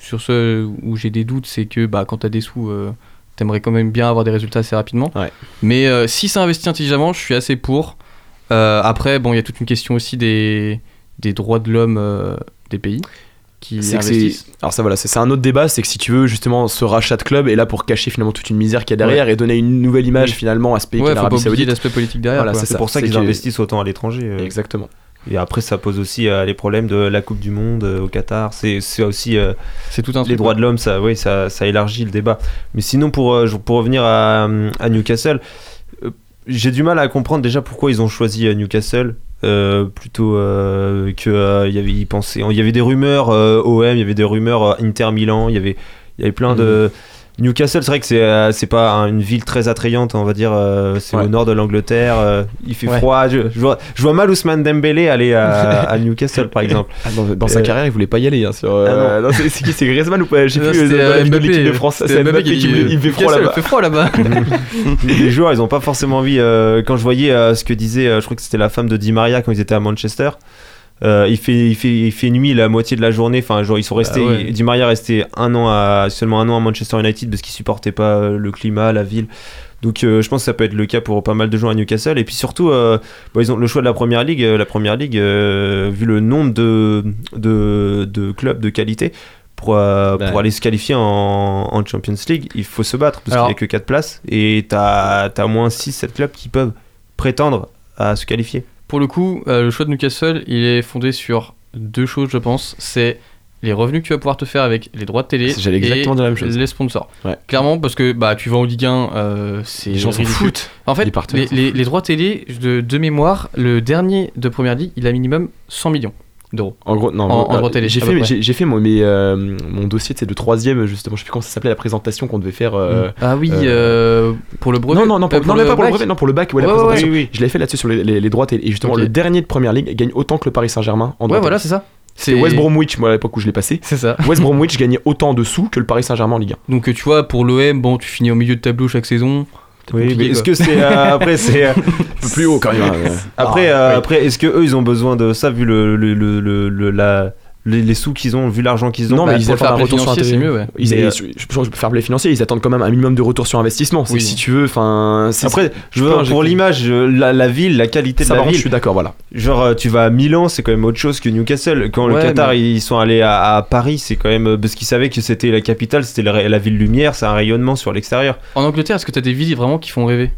sur ce où j'ai des doutes, c'est que bah, quand t'as des sous, euh, t'aimerais quand même bien avoir des résultats assez rapidement. Ouais. Mais euh, si ça investit intelligemment, je suis assez pour. Euh, après, bon, il y a toute une question aussi des, des droits de l'homme euh, des pays qui C'est que investissent. Alors ça voilà, c'est un autre débat, c'est que si tu veux justement ce rachat de club est là pour cacher finalement toute une misère qu'il y a derrière et donner une nouvelle image Oui. finalement à ce pays Ouais, l'Arabie Saoudite. l'aspect politique derrière. Voilà, c'est pour ça qu'ils investissent autant à l'étranger. euh. Exactement. Et après, ça pose aussi euh, les problèmes de la Coupe du Monde euh, au Qatar. C'est aussi euh, C'est tout un les truc, droits de l'homme, ça, oui, ça, ça élargit le débat. Mais sinon, pour, euh, pour revenir à, à Newcastle, euh, j'ai du mal à comprendre déjà pourquoi ils ont choisi euh, Newcastle. euh, plutôt euh, que euh, y avait il y avait des rumeurs euh, OM il y avait des rumeurs euh, Inter Milan il y avait il y avait plein de Newcastle c'est vrai que c'est euh, c'est pas un- une ville très attrayante on va dire euh, c'est Ouais. au nord de l'Angleterre euh, il fait Ouais. froid je, je vois, je vois mal Ousmane Dembélé aller à, à Newcastle par exemple Ah, dans, dans sa Euh, carrière, il voulait pas y aller. Hein, sur, euh, non, c'est c'est qui C'est Griezmann ou pas? J'ai Non, plus c'était, euh, euh, Mbappé, l'équipe de France. c'était C'est Mbappé qui il fait froid Newcastle, là-bas. Il fait froid là-bas. les joueurs ils ont pas forcément envie euh, quand je voyais euh, ce que disait euh, je crois que c'était la femme de Di Maria quand ils étaient à Manchester euh, il, fait, il, fait, il fait nuit la moitié de la journée enfin genre, ils sont restés Bah ouais. Di Maria resté un an à, seulement un an à Manchester United parce qu'il supportait pas euh, le climat la ville donc euh, je pense que ça peut être le cas pour pas mal de joueurs à Newcastle et puis surtout euh, ils ont le choix de la première ligue la première ligue vu le nombre de, de, de clubs de qualité pour, euh, Ouais. pour aller se qualifier en, en Champions League, il faut se battre parce qu'il n'y a que 4 places et t'as as au moins 6-7 clubs qui peuvent prétendre à se qualifier. Pour le coup, euh, le choix de Newcastle, il est fondé sur deux choses, je pense. C'est les revenus que tu vas pouvoir te faire avec les droits de télé J'allais exactement et la même chose. les sponsors. Ouais. Clairement, parce que bah, tu vas en Ligue 1, euh, c'est Les gens s'en foutent. En fait, les, les- les droits télé, de, de mémoire, le dernier de Première Ligue, il a minimum 100 millions d'euros. En gros, non. En- en droit télé, J'ai fait, j'ai mon, mes, euh, mon dossier, de troisième justement. Je sais plus comment ça s'appelait la présentation qu'on devait faire. euh, Ah oui, euh, euh, pour le brevet Non, non, non, mais pas pour le brevet, non, pour le bac, ouais, la ouais, présentation. oui, oui. Je l'avais fait là-dessus sur les, les, les droits télé. Et justement, le dernier de première ligue gagne autant que le Paris Saint-Germain en Ouais, voilà, c'est ça. C'est West Bromwich, moi, à l'époque où je l'ai passé. C'est ça. West Bromwich gagnait autant en dessous que le Paris Saint-Germain en Ligue 1. Donc tu vois, pour l'OM, bon, tu finis au milieu de tableau chaque saison. Oui, mais est-ce que c'est euh, après c'est euh, Un peu plus haut quand même. hein, ouais. après Ah, euh, oui. après est-ce que eux ils ont besoin de ça vu le, le, le, le- le- la les, les sous qu'ils ont vu l'argent qu'ils ont Non, Bah, mais ils attendent un retour sur intérêt. mieux, ouais. Ils, Mais, euh, je je pense que faire les financiers, ils attendent quand même un minimum de retour sur investissement. Oui. Si tu veux, enfin. c'est- après je veux pour l'image euh, la, la ville la qualité ça de la ville je suis d'accord, voilà. Genre, euh, tu vas à Milan, c'est quand même autre chose que Newcastle. Quand le Qatar, mais- ils sont allés à, à Paris, c'est quand même. Parce qu'ils savaient que c'était la capitale, c'était la, la ville lumière, c'est un rayonnement sur l'extérieur. En Angleterre, est-ce que t'as des villes vraiment qui font rêver?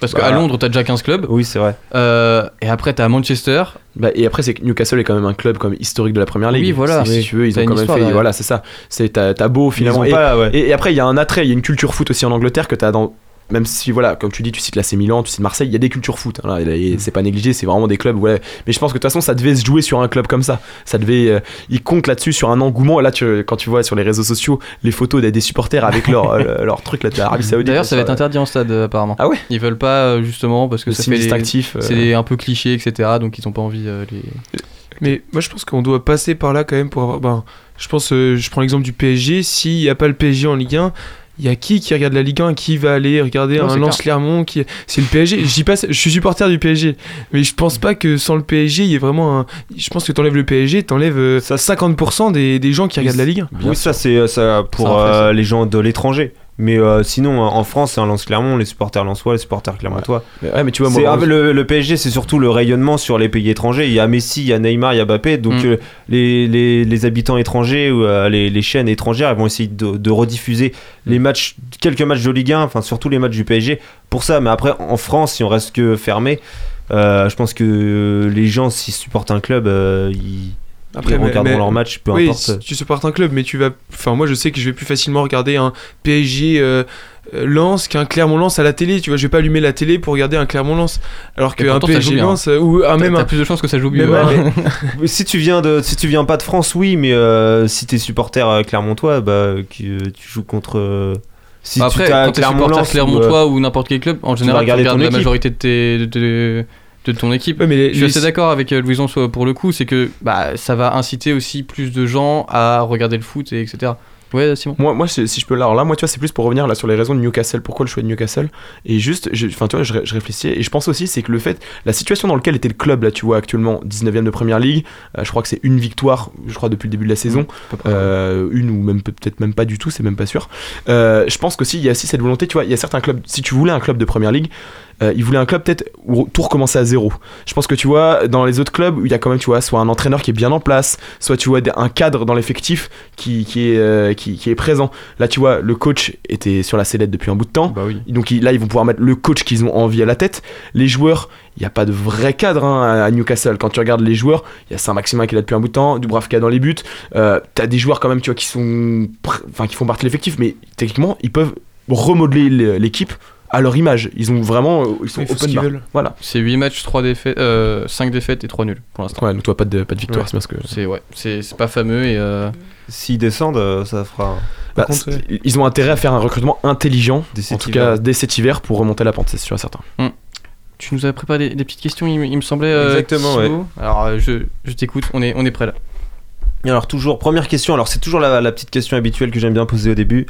Parce Bah. qu'à Londres, t'as déjà 15 clubs. Oui, c'est vrai. Euh, et après, t'as Manchester. Bah, et après, c'est que Newcastle est quand même un club comme historique de la première ligue. Oui, voilà. Si, Oui. tu veux, ils ont quand même fait. Voilà, c'est ça. C'est t'as beau finalement. Et, pas, ouais. et, et après, il y a un attrait, il y a une culture foot aussi en Angleterre que t'as dans. Même si, voilà, comme tu dis, tu cites l'AC Milan, tu cites Marseille, il y a des cultures foot. hein, là, et c'est pas négligé, c'est vraiment des clubs. Voilà. Mais je pense que de toute façon, ça devait se jouer sur un club comme ça. Ça devait. euh, ils comptent là-dessus sur un engouement. Là, tu, quand tu vois sur les réseaux sociaux les photos des, des supporters avec leur, euh, leur truc là Saoudite. D'ailleurs, ça va être interdit en stade, euh, apparemment. Ah ouais Ils veulent pas, justement, parce que le ça signe fait. des- distinctif. euh, C'est un peu cliché, etc. Donc ils ont pas envie. euh, les... Mais moi, je pense qu'on doit passer par là quand même pour avoir. Ben, je pense, euh, je prends l'exemple du PSG. S'il n'y a pas le PSG en Ligue 1, il y a qui qui regarde la Ligue 1 Qui va aller regarder Non, un Lance Clermont qui... C'est le PSG. Je dis pas, ça- je suis supporter du PSG, mais je pense pas que sans le PSG, il y ait vraiment un. Je pense que t'enlèves le PSG, t'enlèves euh, Ça, 50% des, des gens qui regardent la Ligue 1. bien oui, ça, c'est euh, ça pour Ça euh, les gens de l'étranger. Mais euh, sinon, en France, c'est un Lance Clermont, les supporters lensois, les supporters clermontois. mais ouais, mais tu vois, moi. le, le PSG, c'est surtout le rayonnement sur les pays étrangers. Il y a Messi, il y a Neymar, il y a Mbappé. Donc Mm. euh, les, les, les habitants étrangers ou euh, les, les chaînes étrangères elles vont essayer de, de rediffuser les matchs, quelques matchs de Ligue 1, enfin surtout les matchs du PSG. Pour ça, mais après en France, si on reste que fermé, euh, je pense que les gens, s'ils supportent un club, euh, ils, Après, ils mais- regarderont mais- leur match, peu oui, importe. tu supportes un club, mais tu vas. Enfin, moi, je sais que je vais plus facilement regarder un PSG euh, euh, Lens qu'un Clermont Lens à la télé. Tu vois, je vais pas allumer la télé pour regarder un Clermont Lens. Alors qu'un PSG. Lens euh, ou ah, T'as même t'as un. plus de chances que ça joue mieux. même un- hein. Mais si tu viens de si tu viens pas de France oui mais euh, si t'es supporter euh, clermontois bah que tu joues contre euh, si Après, tu quand t'es supporter ou, euh, Clermontois ou n'importe quel club, en général, tu regardes ton la équipe. majorité de, tes, de, de- de ton équipe. Ouais, mais les- Je suis les- assez d'accord avec euh, Louison sur- pour le coup, c'est que bah, ça va inciter aussi plus de gens à regarder le foot, et etc. Ouais, Simon Moi, moi si si je peux là, alors là, moi, tu vois, c'est plus pour revenir là sur les raisons de Newcastle. Pourquoi le choix de Newcastle? Et juste, je- enfin, tu vois, je, je réfléchissais et je pense aussi, c'est que le fait, la situation dans laquelle était le club là, tu vois, actuellement, 19ème de première ligue, euh, je crois que c'est une victoire, je crois depuis le début de la saison, euh, une ou même peut- peut-être même pas du tout, c'est même pas sûr. Euh, je pense qu'aussi il y a aussi cette volonté, tu vois, il y a certains clubs. Si tu voulais un club de première ligue, euh, ils voulaient un club peut-être où tout recommençait à zéro. Je pense que tu vois, dans les autres clubs où il y a quand même, tu vois, soit un entraîneur qui est bien en place, soit tu vois un cadre dans l'effectif qui, qui, est, euh, qui, qui est présent. Là, tu vois, le coach était sur la sellette depuis un bout de temps. Bah oui. Donc il- là, ils vont pouvoir mettre le coach qu'ils ont envie à la tête. Les joueurs, il n'y a pas de vrai cadre hein, à- Newcastle. Quand tu regardes les joueurs, il y a Saint-Maximin qui est là depuis un bout de temps, Dubravka dans les buts. Euh, T'as des joueurs quand même, tu vois, qui sont, enfin, qui font partie de l'effectif, mais techniquement, ils peuvent remodeler l'équipe à leur image. Ils ont vraiment, euh, ils sont Ils open bar. Voilà. C'est 8 matchs, 3 défaites, euh, 5 défaites et 3 nuls pour l'instant. Ouais, donc toi, pas de, pas de victoire, Ouais. c'est parce que. C'est ouais, c'est c'est pas fameux et euh, s'ils descendent euh, ça fera Bah, contre, Ils ont intérêt à faire un recrutement intelligent, Dès en tout hiver. cas dès cet hiver, pour remonter la pente, c'est sûr et certain. tu nous as préparé des, des petites questions, il, me- il me semblait. euh, Exactement, Thibaut. Alors je, je t'écoute, on est, on est prêt là. Et alors toujours première question alors c'est toujours la, la petite question habituelle que j'aime bien poser au début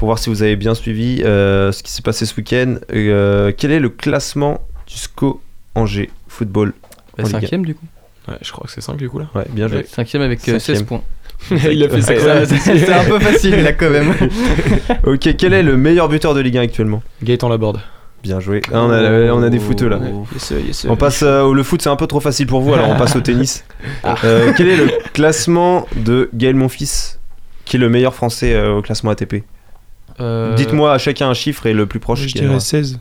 pour voir si vous avez bien suivi euh, ce qui s'est passé ce week-end Euh, quel est le classement du SCO Angers football Bah, En Ligue un. cinquième du coup. Ouais, je crois que c'est 5 du coup là. ouais bien joué Cinquième avec euh, Cinquième. 16 points. il a fait ça. Ouais, comme ça. C'est un peu facile là quand même. ok quel est le meilleur buteur de Ligue 1 actuellement? Gaëtan Laborde. bien joué Ah, on, a, on a des footeux là On passe euh, au le foot, c'est un peu trop facile pour vous, alors on passe au tennis. Euh, quel est le classement de Gaël Monfils, qui est le meilleur français euh, au classement ATP Euh, Dites-moi à chacun un chiffre et le plus proche Je dirais est. 16.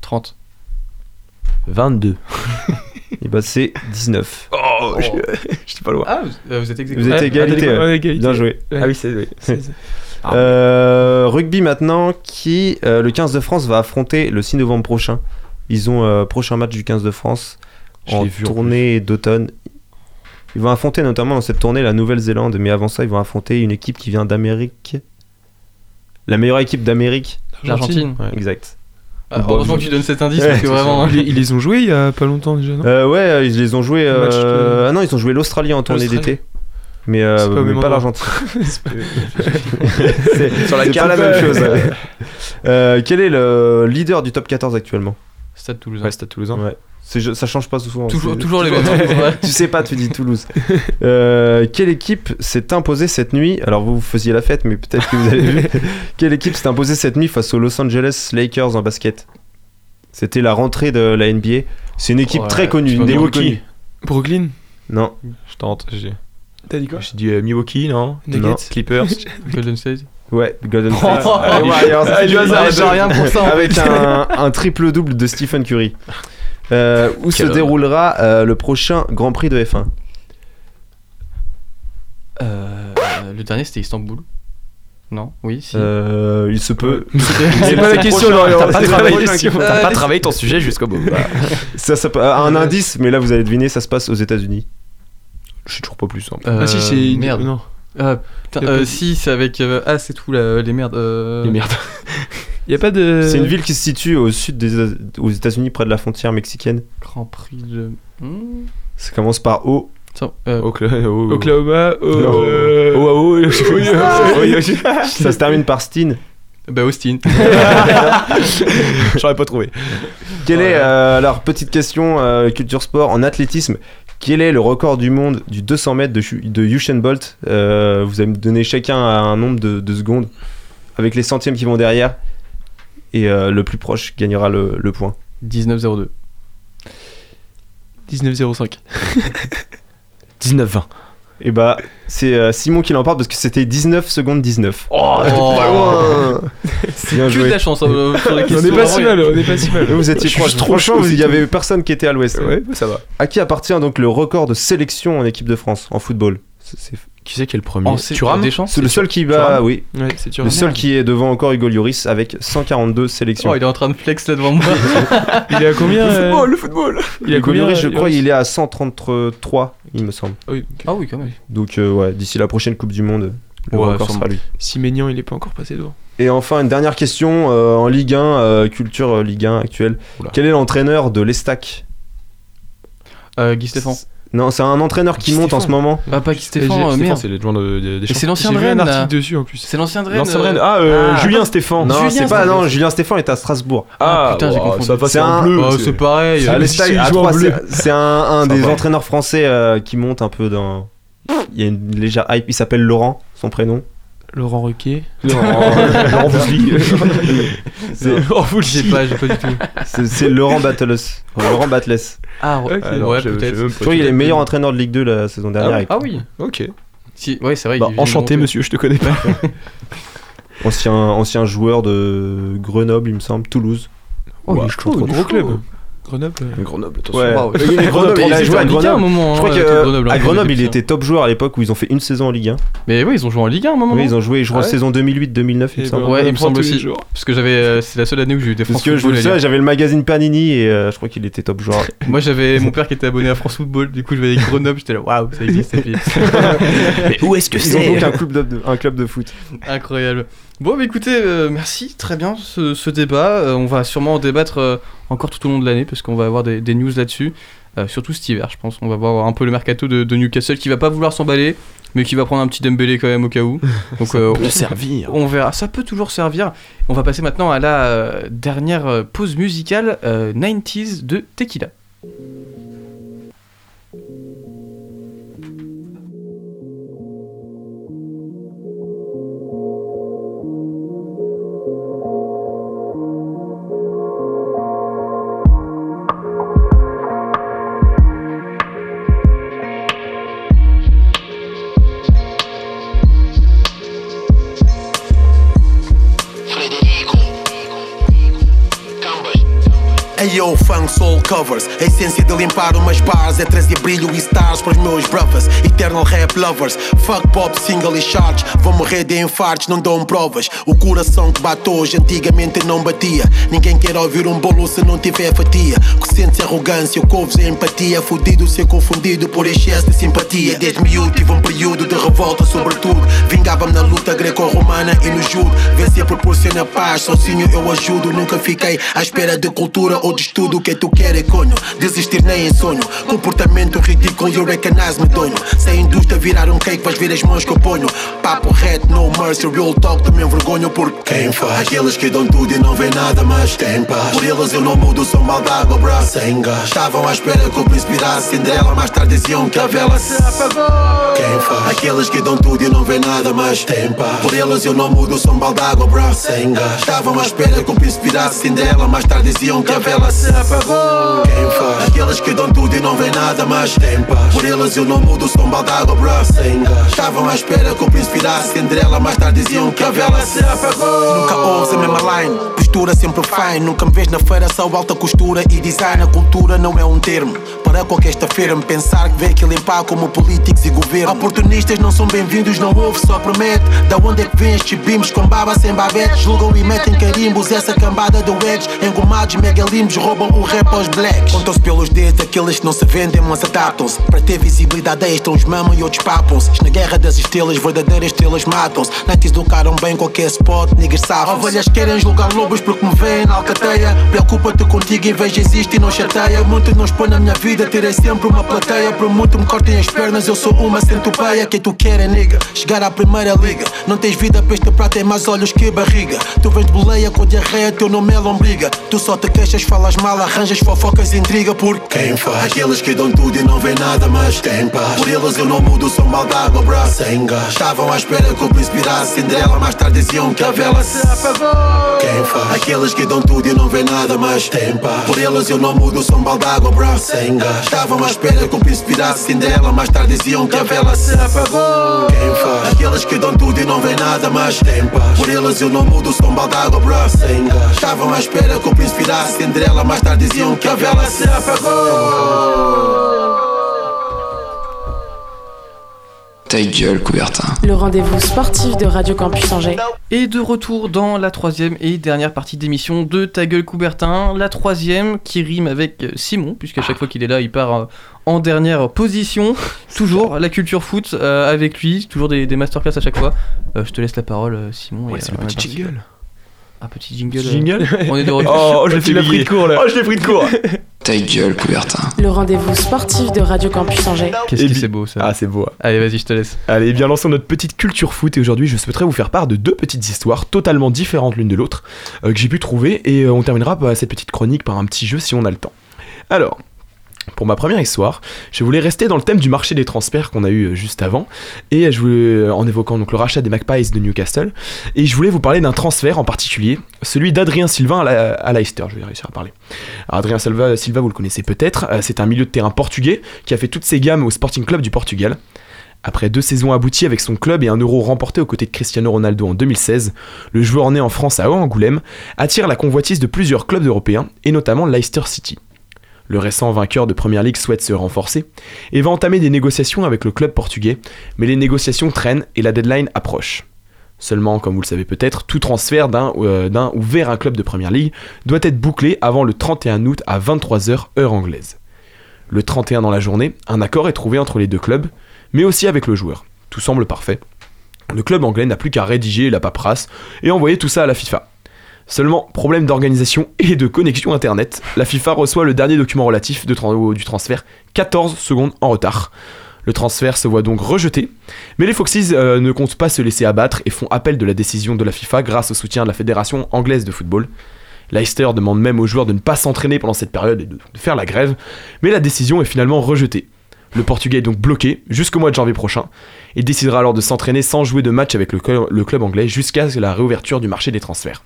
30. 22. Et bah c'est 19. Oh, j'étais pas loin. Ah, vous, euh, êtes exécuté. Vous êtes égalité, ouais, ouais. ouais. Bien joué. Ouais. Ah oui, c'est. Oui. 16. Ah. Euh, rugby maintenant, qui euh, le 15 de France va affronter le 6 novembre prochain. Ils ont euh, prochain match du 15 de France Je en l'ai vu, en tournée d'automne. Ils vont affronter notamment dans cette tournée la Nouvelle-Zélande, mais avant ça, ils vont affronter une équipe qui vient d'Amérique. La meilleure équipe d'Amérique. L'Argentine. Ouais. Exact. Ah, heureusement que tu donnes cet indice Ouais, parce que vraiment. Ils, ils les ont joués il y a pas longtemps déjà, non Euh, ouais, ils les ont joués. Euh, de- Ah non, ils ont joué l'Australie en tournée d'été. Mais, euh, C'est pas mais pas l'Argentine. C'est Sur la carte. pas la même chose. Euh, quel est le leader du top 14 actuellement? Stade Toulousain. Ouais, Stade Toulousain. Ouais. Ça change pas souvent. Toujours, toujours les mêmes. Ouais. Tu sais pas, tu dis Toulouse. Euh, quelle équipe s'est imposée cette nuit Alors vous, vous faisiez la fête, mais peut-être que vous avez vu. quelle équipe s'est imposée cette nuit face aux Los Angeles Lakers en basket? C'était la rentrée de la NBA. C'est une équipe Ouais, très connue, une des Milwaukee. Brooklyn Non, Je tente. J'ai T'as dit quoi? J'ai dit euh, Milwaukee, non? Nuggets. Clippers. Golden State. Ouais, Golden Oh, State. Warriors. du hasard, j'ai rien pour ça, en Avec un, un triple double de Stephen Curry. Euh, où se homme. déroulera euh, le prochain Grand Prix de F1 Euh, le dernier c'était Istanbul. Non? Oui, si. Euh, Il se peut. C'est pas la question. T'as pas, C'est pas la travaillé, t'as pas travaillé ton sujet jusqu'au bout. Ça, ça- un indice, mais là vous allez deviner, ça se passe aux États-Unis. Je suis toujours pas plus simple. Euh, Ah si, c'est Merde. Non. Ah, putain, euh, si, c'est avec. euh, ah, c'est tout là, les merdes. euh, Les merdes. Y a pas de. C'est une ville qui se situe au sud des aux États-Unis, près de la frontière mexicaine. Grand Prix de. Hmm, Ça commence par O. Attends, euh, Oklahoma. Oklahoma. Oh, euh, oh, oh, oh, Ça se termine par Steen. Bah, Austin. J'aurais pas trouvé. Quelle est, euh, alors, petite question, euh, culture sport, en athlétisme, quel est le record du monde du 200 mètres de, de Usain Bolt? Euh, Vous allez me donner chacun un nombre de, de secondes, avec les centièmes qui vont derrière, et euh, le plus proche gagnera le, le point. 19-02. 1905. 19-20. Et bah, c'est euh, Simon qui l'emporte parce que c'était 19 secondes 19. Oh, Pas loin Bien Que de joué. la chance euh, sur les On est pas si mal, on est pas si mal. Vous étiez proche. trop Franchement, il y c'est avait personne qui était à l'ouest. Ouais, ça va. À qui appartient donc le record de sélection en équipe de France en football? C'est- c'est- Qui c'est qui est le premier Oh, Deschamps C'est le seul qui Thuram va, oui, Ouais, c'est le seul qui est devant encore Hugo Lloris avec 142 sélections. Oh, il est en train de flex là devant moi. Il est à combien euh, le football Il est à Hugo combien Lloris, je euh, crois, il est à 133, il me semble. Ah oui, ah oui, quand même. Donc, euh, ouais, d'ici la prochaine Coupe du Monde, le Ouais, record sera lui. Si Maignan, il est pas encore passé devant. Et enfin, une dernière question euh, en Ligue 1, euh, culture Ligue 1 actuelle. Oula. Quel est l'entraîneur de l'Estac? Euh, Guy Stéphane. Non, c'est un entraîneur qui monte en ce moment. Ah, pas Guy Stéphane, euh, merde. c'est le joueur de, de, des c'est l'ancien J'ai de vu un Rennes. article là. dessus en plus. C'est l'ancien de Rennes. L'ancien euh, Rennes. Ah, euh, Ah. Julien Stéphane. Non, Julien c'est pas, Stéphane. non, Julien Stéphane est à Strasbourg. Ah, putain, j'ai confondu. Ça C'est un- bleu. Oh, c'est- pareil. C'est- un, des entraîneurs français qui monte un peu dans. Il y a une légère hype. Il s'appelle Laurent, son prénom. Laurent Ruquier. Laurent Vousli. C'est- Oh, vous le J'ai pas, j'ai pas du tout. C'est c'est Laurent Battles. Laurent Battles. Ah, Ok. ouais, Alors, ouais, je- je sais peut-être. même Je pas crois qu'il qui est le meilleur entraîneur de Ligue 2 la saison dernière. avec- Ah oui. Ok. Si, ouais, c'est vrai. Bah, il enchanté, monsieur, je te connais pas. ancien, ancien joueur de Grenoble, il me semble, Toulouse. Oh, il est chaud, Gros il club. Grenoble. euh, Grenoble, attention. Ouais. Wow. Mais Grenoble, il a joué à en Ligue 1 à un Grenoble. moment. Je crois hein, qu'à Grenoble, à Grenoble, il était top joueur à l'époque où ils ont fait une saison en Ligue 1. petit. Mais oui, ils ont joué en Ligue 1 à un moment. Oui, ils ont joué, je crois, Ah ouais saison 2008-2009, il me semble. ben, Ouais, il me semble aussi. jours. Parce que j'avais, euh, c'est la seule année où j'ai eu des Parce France que je j'avais le magazine Panini et euh, je crois qu'il était top joueur. Moi, j'avais mon père qui était abonné à France Football. Du coup, je voyais Grenoble. J'étais là, waouh, ça existe. Mais où est-ce que Ils ont donc un club de, un club de foot. Incroyable. Bon, bah écoutez, euh, merci, très bien ce, ce débat. Euh, on va sûrement en débattre euh, encore tout au long de l'année parce qu'on va avoir des, des news là-dessus. Surtout cet hiver, je pense. On va voir un peu le mercato de, de Newcastle qui va pas vouloir s'emballer, mais qui va prendre un petit Dembélé quand même au cas où. Donc euh, peut on, servir. on verra. Ça peut toujours servir. On va passer maintenant à la dernière pause musicale euh, 90s de Tequila. Ayo, funk soul covers. A essência de limpar umas bars é trazer brilho e stars para os meus brothers. Eternal rap lovers. Fuck pop, single e charts. Vou morrer de infartos, não dão provas. O coração que bate hoje, antigamente não batia. Ninguém quer ouvir um bolo se não tiver fatia. Que sente arrogância, o couves a empatia. Fudido ser confundido por excesso de simpatia. Desde miúdo tive um período de revolta, sobretudo. Vingava-me na luta greco-romana e no judo. Vencer proporciona paz, sozinho eu ajudo. Nunca fiquei à espera de cultura ou de estudo. O que tu queres, conho? Desistir nem em sonho. Comportamento ridículo, you recognize me dono. Se a indústria virar um cake, vais ver as mãos que eu ponho. Papo reto, no mercy, real talk, também vergonho por quem faz. Aqueles que dão tudo e não vê nada, mas tem paz. Por eles eu não mudo, sou mal d'água, bro. Sem gás. Estavam à espera que o príncipe virasse Cinderela, mais tarde diziam que a vela se apagou. Quem faz? Aqueles que dão tudo e não vê nada, mas tem paz. Por eles eu não mudo, sou mal d'água, bro. Sem gás. Estavam à espera que o príncipe virasse Cinderela, mais tarde diziam que a vela se apagou. Quem faz? Aqueles que dão tudo e não vê nada, mas tem paz. Por eles eu não mudo, sou um baldago, bro. Sem gás. Estavam à espera que o príncipe virasse Cinderela, mais tarde diziam que a vela se apagou. Nunca ouves a mesma line, postura sempre fine. Nunca me vês na feira, só alta costura e design. A cultura não é um termo para qualquer esta-feira. Me pensar que vê que limpar como políticos e governo. Oportunistas não são bem-vindos, não ouve, só promete. Da onde é que vem estes bimos com baba sem babete? Julgam e metem carimbos, essa cambada de wedges. Engomados, roubam o rap aos blacks. Contam-se pelos dedos aqueles que não se vendem, mas adaptam-se. Para ter visibilidade extra, uns mamam e outros papam-se. Na guerra das estrelas, verdadeiras estrelas matam-se. Nights educaram bem qualquer spot, niggas safam Ovelhas querem julgar lobos porque me veem na alcateia. Preocupa-te contigo, inveja existe e não chateia. Muito não expõe na minha vida, terei sempre uma plateia. Por muito me cortem as pernas, eu sou uma centopeia. Quem tu quer é nigga, chegar à primeira liga. Não tens vida para este prato, tem mais olhos que barriga. Tu vens de boleia com diarreia, teu nome é lombriga. Tu só te queixas, falas mal, arranjas fofocas e intriga. Por quem faz? Aqueles que dão tudo e não vê nada, mas tem paz. Por eles eu não mudo, sou mal d'água, bro. Sem gás. Estavam à espera que o príncipe virasse Cinderela, mais tarde diziam que a vela se apagou. Quem faz? Aqueles que dão tudo e não vê nada, mas tem paz. Por eles eu não mudo, sou um baldago, bro. Sem gás. Estavam à espera que o príncipe virasse Cinderela, mais tarde diziam que a vela se apagou. Quem faz? Aqueles que dão tudo e não vê nada, mas tem paz. Por eles eu não mudo, sou um baldago, bro. Sem gás. Estavam à espera que o príncipe virasse Cinderela, mais tarde diziam que a vela se apagou. Ta gueule, Coubertin. Le rendez-vous sportif de Radio Campus Angers. Et de retour dans la troisième et dernière partie d'émission de Ta gueule Coubertin. La troisième qui rime avec euh, Simon, puisqu'à chaque fois qu'il est là, il part euh, en dernière position. Toujours la culture foot euh, avec lui, toujours des, des masterclass à chaque fois. Euh, je te laisse la parole, Simon. Ouais, et, c'est le petit jingle. Un petit jingle. Petit euh, jingle On est de retour. Oh, oh, je l'ai l'as pris de court là. Oh, je l'ai pris de court. Ta gueule, Coubertin. Le rendez-vous sportif de Radio Campus Angers. Qu'est-ce Et que c'est beau ça. Ah, c'est beau. hein. Allez, vas-y, je te laisse. Allez, bien lançons notre petite culture foot et aujourd'hui je souhaiterais vous faire part de deux petites histoires totalement différentes l'une de l'autre euh, que j'ai pu trouver et euh, on terminera bah, cette petite chronique par un petit jeu si on a le temps. Alors, pour ma première histoire, je voulais rester dans le thème du marché des transferts qu'on a eu euh, juste avant et voulais, euh, en évoquant donc le rachat des Magpies de Newcastle et je voulais vous parler d'un transfert en particulier, celui d'Adrien Silva à, Leicester, je vais réussir à parler. Adrien Silva, vous le connaissez peut-être, euh, c'est un milieu de terrain portugais qui a fait toutes ses gammes au Sporting Club du Portugal. Après deux saisons abouties avec son club et un euro remporté aux côtés de Cristiano Ronaldo en 2016, le joueur né en France à Angoulême attire la convoitise de plusieurs clubs européens et notamment Leicester City. Le récent vainqueur de Premier League souhaite se renforcer et va entamer des négociations avec le club portugais, mais les négociations traînent et la deadline approche. Seulement, comme vous le savez peut-être, tout transfert d'un euh, ou vers un club de Premier League doit être bouclé avant le 31 août à 23h heure anglaise. Le 31 dans la journée, un accord est trouvé entre les deux clubs, mais aussi avec le joueur. Tout semble parfait. Le club anglais n'a plus qu'à rédiger la paperasse et envoyer tout ça à la FIFA. Seulement, problème d'organisation et de connexion internet, la FIFA reçoit le dernier document relatif du transfert 14 secondes en retard. Le transfert se voit donc rejeté, mais les Foxes euh, ne comptent pas se laisser abattre et font appel de la décision de la FIFA grâce au soutien de la Fédération anglaise de football. Leicester demande même aux joueurs de ne pas s'entraîner pendant cette période et de, faire la grève, mais la décision est finalement rejetée. Le Portugais est donc bloqué jusqu'au mois de janvier prochain et décidera alors de s'entraîner sans jouer de match avec le club anglais jusqu'à la réouverture du marché des transferts.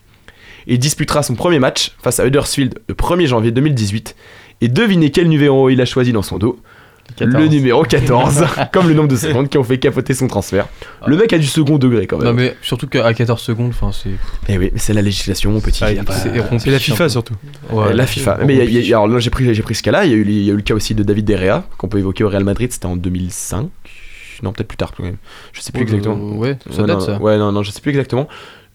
Il disputera son premier match face à Huddersfield le 1er janvier 2018 et devinez quel numéro il a choisi dans son dos 14. Le numéro 14, comme le nombre de secondes qui ont fait capoter son transfert. Le mec a du second degré quand même. Non, mais surtout qu'à 14 secondes, enfin, c'est. Eh oui, mais c'est la législation, mon petit. Ah, pas- c'est la FIFA surtout. Ouais, la FIFA. Mais il y a- il y a- compliqué. alors là, j'ai pris, j'ai pris ce cas-là. Il y, a eu, il y a eu le cas aussi de David Derrea, qu'on peut évoquer au Real Madrid. C'était en 2005. Non, peut-être plus tard. quand même. Je sais plus exactement. Ouais, ça date non, ça. Ouais, non, non, je sais plus exactement.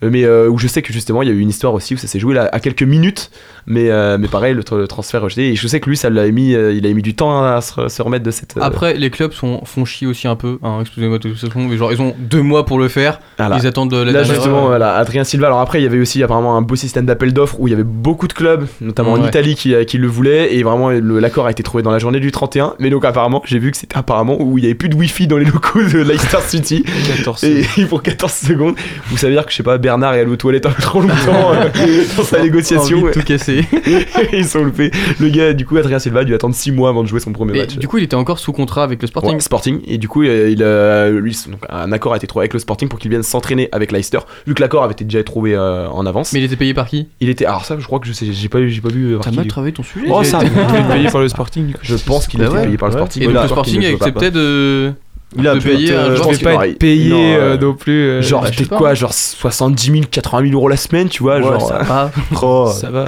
Euh, Mais euh, où je sais que justement il y a eu une histoire aussi où ça s'est joué là, à quelques minutes, mais, euh, mais pareil, le, tra- le transfert rejeté. Et je sais que lui, ça l'a mis, euh, il a mis du temps à se, se remettre de cette. euh, Après, les clubs sont, font chier aussi un peu, hein, excusez-moi de toute façon, mais genre ils ont deux mois pour le faire, voilà. ils attendent de la Là justement, heure. voilà, Adrien Silva. Alors après, il y avait aussi apparemment un beau système d'appel d'offres où il y avait beaucoup de clubs, notamment en. Italie, qui, qui le voulaient. Et vraiment, l'accord a été trouvé dans la journée du 31. Mais donc apparemment, j'ai vu que c'était apparemment où il y avait plus de Wi-Fi dans les locaux de Leicester City. 14. Et pour 14 secondes, vous savez dire que je sais pas, Bernard est allé aux toilettes un peu trop longtemps euh, dans sa négociation. Envie de tout casser. Ils sont loupés. Le gars, du coup, Adrien Silva a dû attendre 6 mois avant de jouer son premier Et match. du coup, il était encore sous contrat avec le Sporting. Ouais, Sporting et du coup euh, il a lui donc, un accord a été trouvé avec le Sporting pour qu'il vienne s'entraîner avec Leicester vu que l'accord avait été déjà trouvé euh, en avance Mais il était payé par qui? Il était alors ça je crois que je sais j'ai pas j'ai pas vu T'as mal travaillé ton sujet. Oh, ça- Il est payé par le Sporting. du coup. je pense qu'il a Bah été ouais. payé par le. Sporting Et le Sporting acceptait de. Il a de pu payer être, euh, je pense qu'il pas être payé non, euh, euh, non plus. euh, genre bah, peut-être quoi genre 70 000 80 000 euros la semaine tu vois Ouais, genre ça Oh, ça va.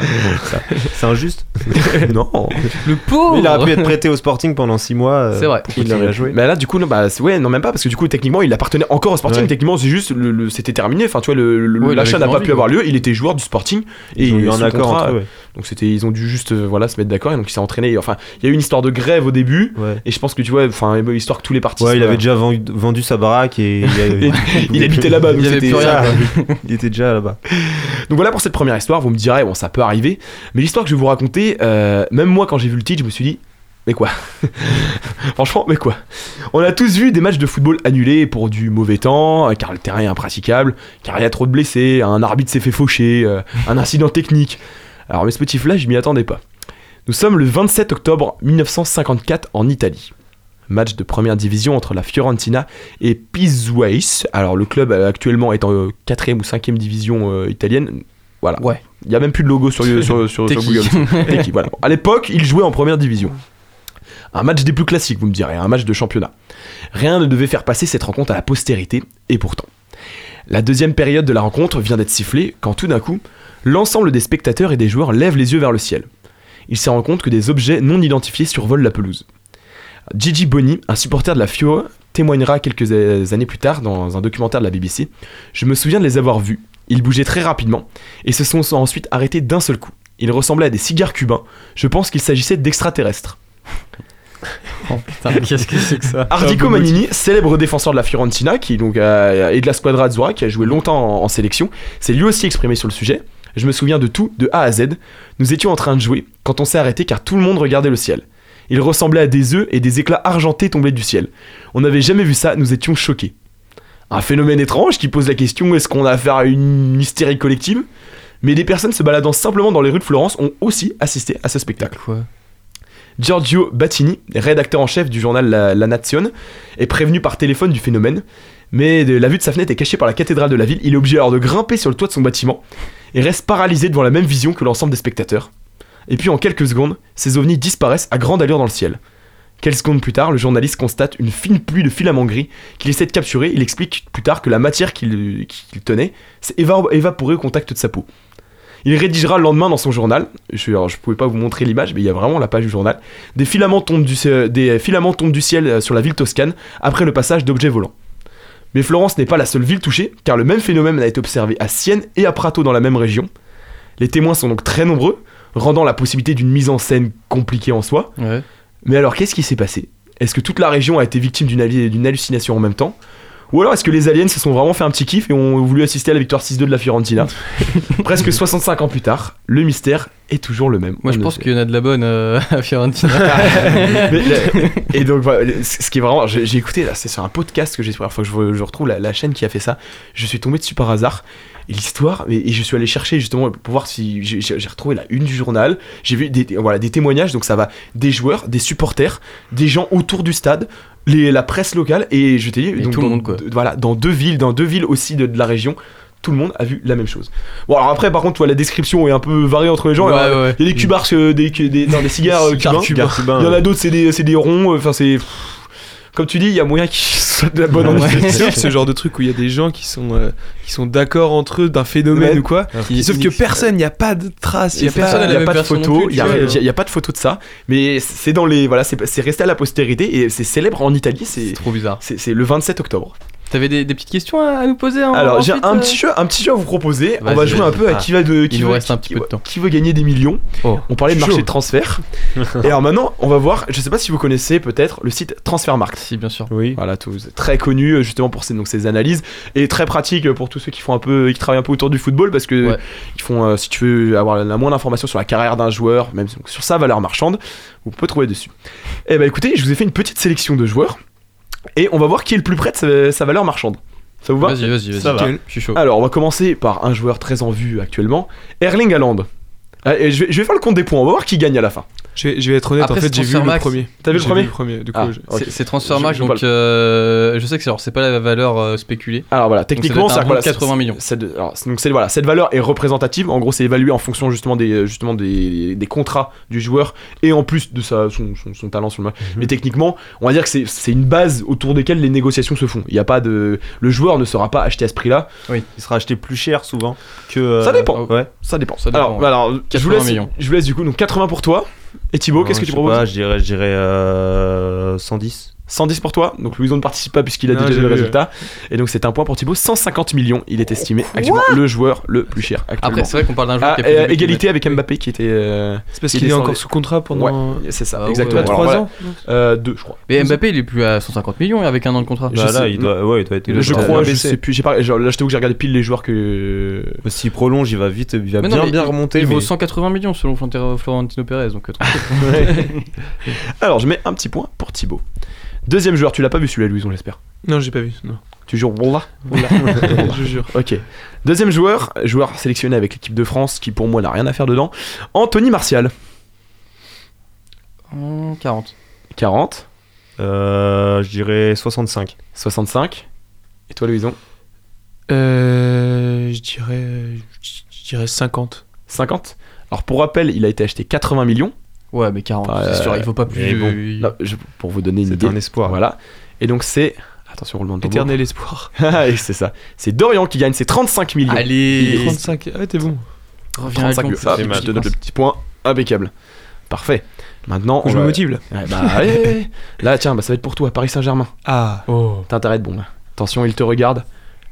c'est injuste. non le pauvre Il aurait pu être prêté au Sporting pendant 6 mois. euh, C'est vrai. pour il continuer aurait à jouer. Mais là, du coup, non, bah, ouais, non, même pas, parce que du coup, techniquement, il appartenait encore au Sporting. Ouais. Techniquement, c'est juste, le, le- c'était terminé. Enfin, tu vois, le- le- Ouais, il l'achat avait n'a pas pu avoir lieu. Il était joueur du Sporting et accord contrat, entre eux. ouais. Donc c'était, ils ont dû juste, voilà, se mettre d'accord. Et donc il s'est entraîné. Enfin, il y a eu une histoire de grève au début. Et je pense que tu vois, enfin, histoire que tous les partis. Il avait déjà vendu, vendu sa baraque et il, avait- il habitait là-bas. Il avait plus rien. il était déjà là-bas. Donc voilà pour cette première histoire. Vous me direz, bon, ça peut arriver. Mais l'histoire que je vais vous raconter, euh, même moi, quand j'ai vu le titre, je me suis dit, mais quoi? Franchement, mais quoi? On a tous vu des matchs de football annulés pour du mauvais temps, car le terrain est impraticable, car il y a trop de blessés, un arbitre s'est fait faucher, euh, un incident technique. Alors, mais ce petit flash, je m'y attendais pas. Nous sommes le 27 octobre 1954 en Italie. Match de première division entre la Fiorentina et Pisuais. Alors, le club euh, actuellement est en 4 ou 5 division euh, italienne. Voilà. Ouais. Il n'y a même plus de logo sur, sur, sur, sur T'es qui Google. Voilà. À l'époque, il jouait en première division. Un match des plus classiques, vous me direz, un match de championnat. Rien ne devait faire passer cette rencontre à la postérité, et pourtant. La deuxième période de la rencontre vient d'être sifflée quand tout d'un coup, l'ensemble des spectateurs et des joueurs lèvent les yeux vers le ciel. Ils se rendent compte que des objets non identifiés survolent la pelouse. Gigi Boni, un supporter de la Fio, témoignera quelques euh, années plus tard dans un documentaire de la BBC. Je me souviens de les avoir vus. Ils bougeaient très rapidement et se sont ensuite arrêtés d'un seul coup. Ils ressemblaient à des cigares cubains. Je pense qu'il s'agissait d'extraterrestres. Oh putain, qu'est-ce que c'est que ça Ardico Manini, célèbre défenseur de la Fiorentina qui donc euh, et de la Squadra Azzurra qui a joué longtemps en, en sélection, s'est lui aussi exprimé sur le sujet. Je me souviens de tout, de A à Z. Nous étions en train de jouer quand on s'est arrêté car tout le monde regardait le ciel. Il ressemblait à des œufs et des éclats argentés tombaient du ciel. On n'avait jamais vu ça, nous étions choqués. Un phénomène étrange qui pose la question est-ce qu'on a affaire à une hystérie collective? Mais des personnes se baladant simplement dans les rues de Florence ont aussi assisté à ce spectacle. Quoi? Giorgio Battini, rédacteur en chef du journal La, La Nazione, est prévenu par téléphone du phénomène, mais de- la vue de sa fenêtre est cachée par la cathédrale de la ville. Il est obligé alors de grimper sur le toit de son bâtiment et reste paralysé devant la même vision que l'ensemble des spectateurs. Et puis en quelques secondes, ces ovnis disparaissent à grande allure dans le ciel. Quelques secondes plus tard, le journaliste constate une fine pluie de filaments gris qu'il essaie de capturer. Il explique plus tard que la matière qu'il tenait s'est éva- évaporée au contact de sa peau. Il rédigera le lendemain dans son journal, je ne pouvais pas vous montrer l'image, mais il y a vraiment la page du journal, des filaments tombent du, ciel- des filaments tombent du ciel euh, sur la ville toscane après le passage d'objets volants. Mais Florence n'est pas la seule ville touchée, car le même phénomène a été observé à Sienne et à Prato dans la même région. Les témoins sont donc très nombreux, rendant la possibilité d'une mise en scène compliquée en soi. Ouais. Mais alors, qu'est-ce qui s'est passé? Est-ce que toute la région a été victime d'une hallu- d'une hallucination en même temps? Ou alors est-ce que les aliens se sont vraiment fait un petit kiff et ont voulu assister à la victoire 6-2 de la Fiorentina? Presque 65 ans plus tard, le mystère est toujours le même. Moi, je pense qu'il y en a de la bonne euh, à Fiorentina. Mais le- et donc ce qui est vraiment, j'ai écouté là, c'est sur un podcast que j'ai, la première fois que je, re- je retrouve la, la chaîne qui a fait ça. Je suis tombé dessus par hasard. Et l'histoire, et, et je suis allé chercher justement pour voir si j'ai retrouvé la une du journal. J'ai vu des, voilà, des témoignages, donc ça va des joueurs, des supporters, des gens autour du stade, les, la presse locale, et je t'ai dit, donc tout le monde, quoi. voilà, dans deux villes, dans deux villes aussi de, de la région. Tout le monde a vu la même chose. Bon alors après par contre tu vois la description est un peu variée entre les gens. Ouais, Il y a- ouais. il y a des cubars, euh, des, des, non, des cigares euh, cubains. Il y en a d'autres, c'est des, c'est des ronds. Enfin, c'est. Comme tu dis, il y a moyen qu'ils soient de la bonne ambiance. Ce genre de truc où il y a des gens qui sont, euh, qui sont d'accord entre eux d'un phénomène Ouais. ou quoi. Qui- Sauf que personne, il n'y a pas de traces, il Il y a personne, pas. n'y a pas de photo, il y a, y y pas de photo de ça, mais c'est dans les voilà, c'est resté à la postérité et c'est célèbre en Italie, c'est trop bizarre. c'est le 27 octobre. T'avais des, des petites questions à, à nous poser en- Alors j'ai ensuite, un euh petit jeu, un petit jeu à vous proposer. On Vas-y, va jouer un vas-y. peu à Ah. qui va de qui Il nous veut, reste un qui- petit peu de temps. qui veut gagner des millions. Oh. On parlait de Chaud. marché de transfert. et alors maintenant, on va voir. Je sais pas si vous connaissez peut-être le site Transfermarkt. Si, bien sûr. Oui. Voilà, tout, très connu euh, justement pour donc, ces analyses et très pratique euh, pour tous ceux qui font un peu, qui travaillent un peu autour du football parce que Ouais. ils font, euh, si tu veux avoir la moindre information sur la carrière d'un joueur, même sur- sur sa valeur marchande, vous pouvez trouver dessus. Et bah écoutez, je vous ai fait une petite sélection de joueurs et on va voir qui est le plus près de sa, sa valeur marchande. Ça vous va Vas-y, vas-y, vas-y. Ça va. Je suis chaud. Alors, on va commencer par un joueur très en vue actuellement, Erling Haaland. Ah, et je, vais, je vais faire le compte des points, on va voir qui gagne à la fin. Je vais, je vais être honnête, Après, en fait, j'ai vu le premier. T'as vu le premier le premier, du coup. Ah, je- ok. C'est- Transfermarkt, donc euh, je sais que c'est alors, c'est pas la valeur euh, spéculée. Alors voilà, Donc, ça techniquement, c'est voilà, 80 c'est- millions. c'est de- alors, c'est- donc c'est voilà, cette valeur est représentative. En gros, c'est évalué en fonction justement des justement des, des contrats du joueur et en plus de sa, son, son- son talent sur le match. Mhm. Mais techniquement, on va dire que c'est c'est une base autour desquelles les négociations se font. Il y a pas de le joueur ne sera pas acheté à ce prix-là. Il sera acheté plus cher souvent que. euh, Ça dépend. Ouais. Ça dépend. Ça dépend, alors, ouais. alors, je vous 80 laisse, millions. je vous laisse du coup donc 80 pour toi. Et Thibaut, qu'est-ce que Je tu proposes pas, Je dirais, je dirais euh, 110. 110 pour toi. Donc Louison ne participe pas puisqu'il a Non, déjà j'ai le résultat. Et donc c'est un point pour Thibaut. 150 millions. Il est estimé actuellement le joueur le plus cher actuellement. Après, c'est vrai qu'on parle d'un joueur Ah, qui a plus de euh, égalité avec Mbappé qui était. euh, C'est parce Il qu'il est encore sous contrat pendant. C'est ça, Ah ouais, exactement. ouais. Alors, 3 voilà. ans Euh, deux, je crois. Mais Mbappé, il est plus à 150 millions avec un an de contrat. Je Bah, sais- là, il doit, ouais, il doit être. je crois, je sais plus. J'ai pas. genre, là, je t'avoue que j'ai regardé pile les joueurs que. S'il prolonge, il va vite, il va bien bien il- remonter. Il vaut mais- 180 millions selon Florentino Florentino Pérez, donc euh. Alors, je mets un petit point pour Thibaut. Deuxième joueur, tu l'as pas vu celui-là, Louison, j'espère. Non, j'ai pas vu. Non. Tu jures Wallah je jure. Ok. Deuxième joueur, joueur sélectionné avec l'équipe de France, qui pour moi n'a rien à faire dedans. Anthony Martial. Hum, 40. 40, Euh, je dirais 65. 65. Et toi, Louison? Euh, je dirais. Je dirais 50. 50. Alors, pour rappel, il a été acheté 80 millions. Ouais, mais 40, Euh, c'est sûr, il faut pas plus. bon, Non, je- pour vous donner une C'est idée. un espoir. Voilà. Et donc, c'est. Attention, roulement de tambour. Éternel espoir. Ah, c'est ça. C'est Dorian qui gagne ses 35 millions. Allez, 35. Ah, t'es bon. reviens à 35 Lyon. millions. C'est je te donne le petit point. Impeccable. Parfait. Maintenant, on Je me motive là. Ouais, bah, allez. Là, tiens, bah, ça va être pour toi, Paris Saint-Germain. Ah. T'as intérêt de bon. Attention, il te regarde.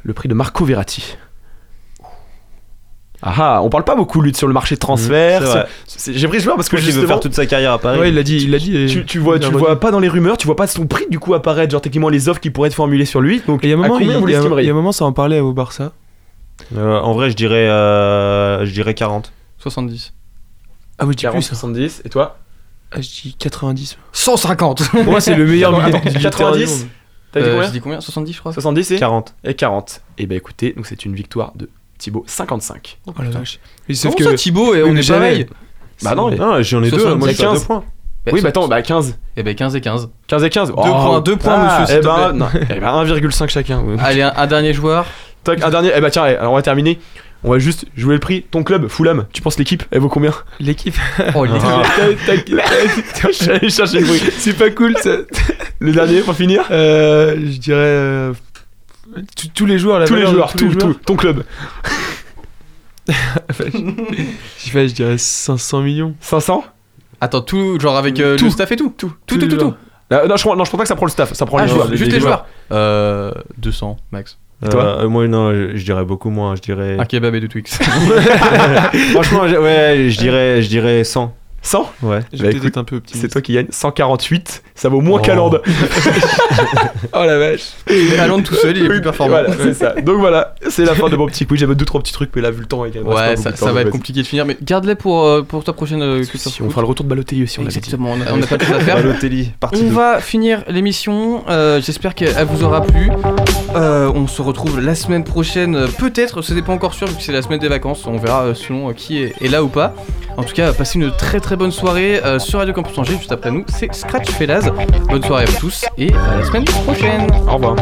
Le prix de Marco Verratti. Ah ah, on parle pas beaucoup lui sur le marché de transfert. Mmh, J'ai pris ce joueur parce que Parce qu'il veut justement, faire toute sa carrière à Paris. Ouais, il l'a dit. Il l'a dit. tu, tu vois, il tu vois pas dans les rumeurs, tu vois pas son prix du coup apparaître, genre techniquement les offres qui pourraient être formulées sur lui. Donc il y a un à moment, il, il y a- il y a un moment, ça en parlait au Barça. Euh, en vrai, je dirais, euh, je dirais 40. 70. Ah oui, je dis 40, plus. 70 et toi? Ah, je dis 90. 150 Pour moi, c'est le meilleur milieu attends, de 90 T'as dit Euh, combien? J'ai dit combien? 70, je crois 70 et 40. et 40. Et bah écoutez, donc c'est une victoire de Thibaut 55. Oh la vache. Et Sauf que que. Thibaut, on est jamais. pareil. Bah non, mais- Non, j'en ai deux. 70, Moi, à 15. deux points. oui, bah attends, bah 15. Et ben 15 et 15. 15 et 15. 2 points, 2 points, Ah, monsieur, eh ben, eh ben 1,5 chacun. Allez, un, un dernier joueur. Toc, un dernier. Eh bah tiens, alors on va terminer. On va juste jouer le prix. Ton club, Fulham, tu penses l'équipe, elle vaut combien L'équipe. Oh, Ah. Suis allé chercher le bruit. C'est pas cool ça. Le dernier pour finir Euh, je dirais. Tous- les joueurs, la Tous les joueurs, tous tout, les tout. Ton club. Je sais, je dirais 500 millions. 500 Attends, tout, genre avec euh, Tout. le staff et tout Tout, tout, tout, tout. joueurs. Euh, non, je non, je crois pas que ça prend le staff, ça prend Ah, les juste, joueurs. juste les- les les joueurs. Euh, 200 max. Et toi? Euh, moi, non, je, je dirais beaucoup moins. Je dirais. Un kebab et deux Twix. Franchement, je- ouais, je dirais, je dirais 100. 100 Ouais. J'ai Bah, peut-être écoute, un peu optimiste. C'est toi qui gagne 148, ça vaut moins Oh. qu'Alande. Oh la vache. Allende tout seul, il est plus performant. Voilà, c'est ça. Donc voilà, c'est la fin de mon petit quiz. J'avais deux trois petits trucs, mais là, vu le temps, il Ouais, ça, de ça temps, va être compliqué de finir, mais garde-les pour, euh, pour ta prochaine euh, culture Si, on fera le retour de Balotelli aussi, on. Exactement, on a, on a pas de choses à faire. Balotelli, partie On 2. va finir l'émission. euh, J'espère qu'elle vous aura plu. Euh, on se retrouve la semaine prochaine, euh, peut-être. Ce n'est pas encore sûr vu que c'est la semaine des vacances. On verra euh, selon qui est, là ou pas. En tout cas, passez une très très bonne soirée sur Radio Campus Angers. Juste après nous, c'est Scratch Felaz. Bonne soirée à tous et à la semaine prochaine. Au revoir.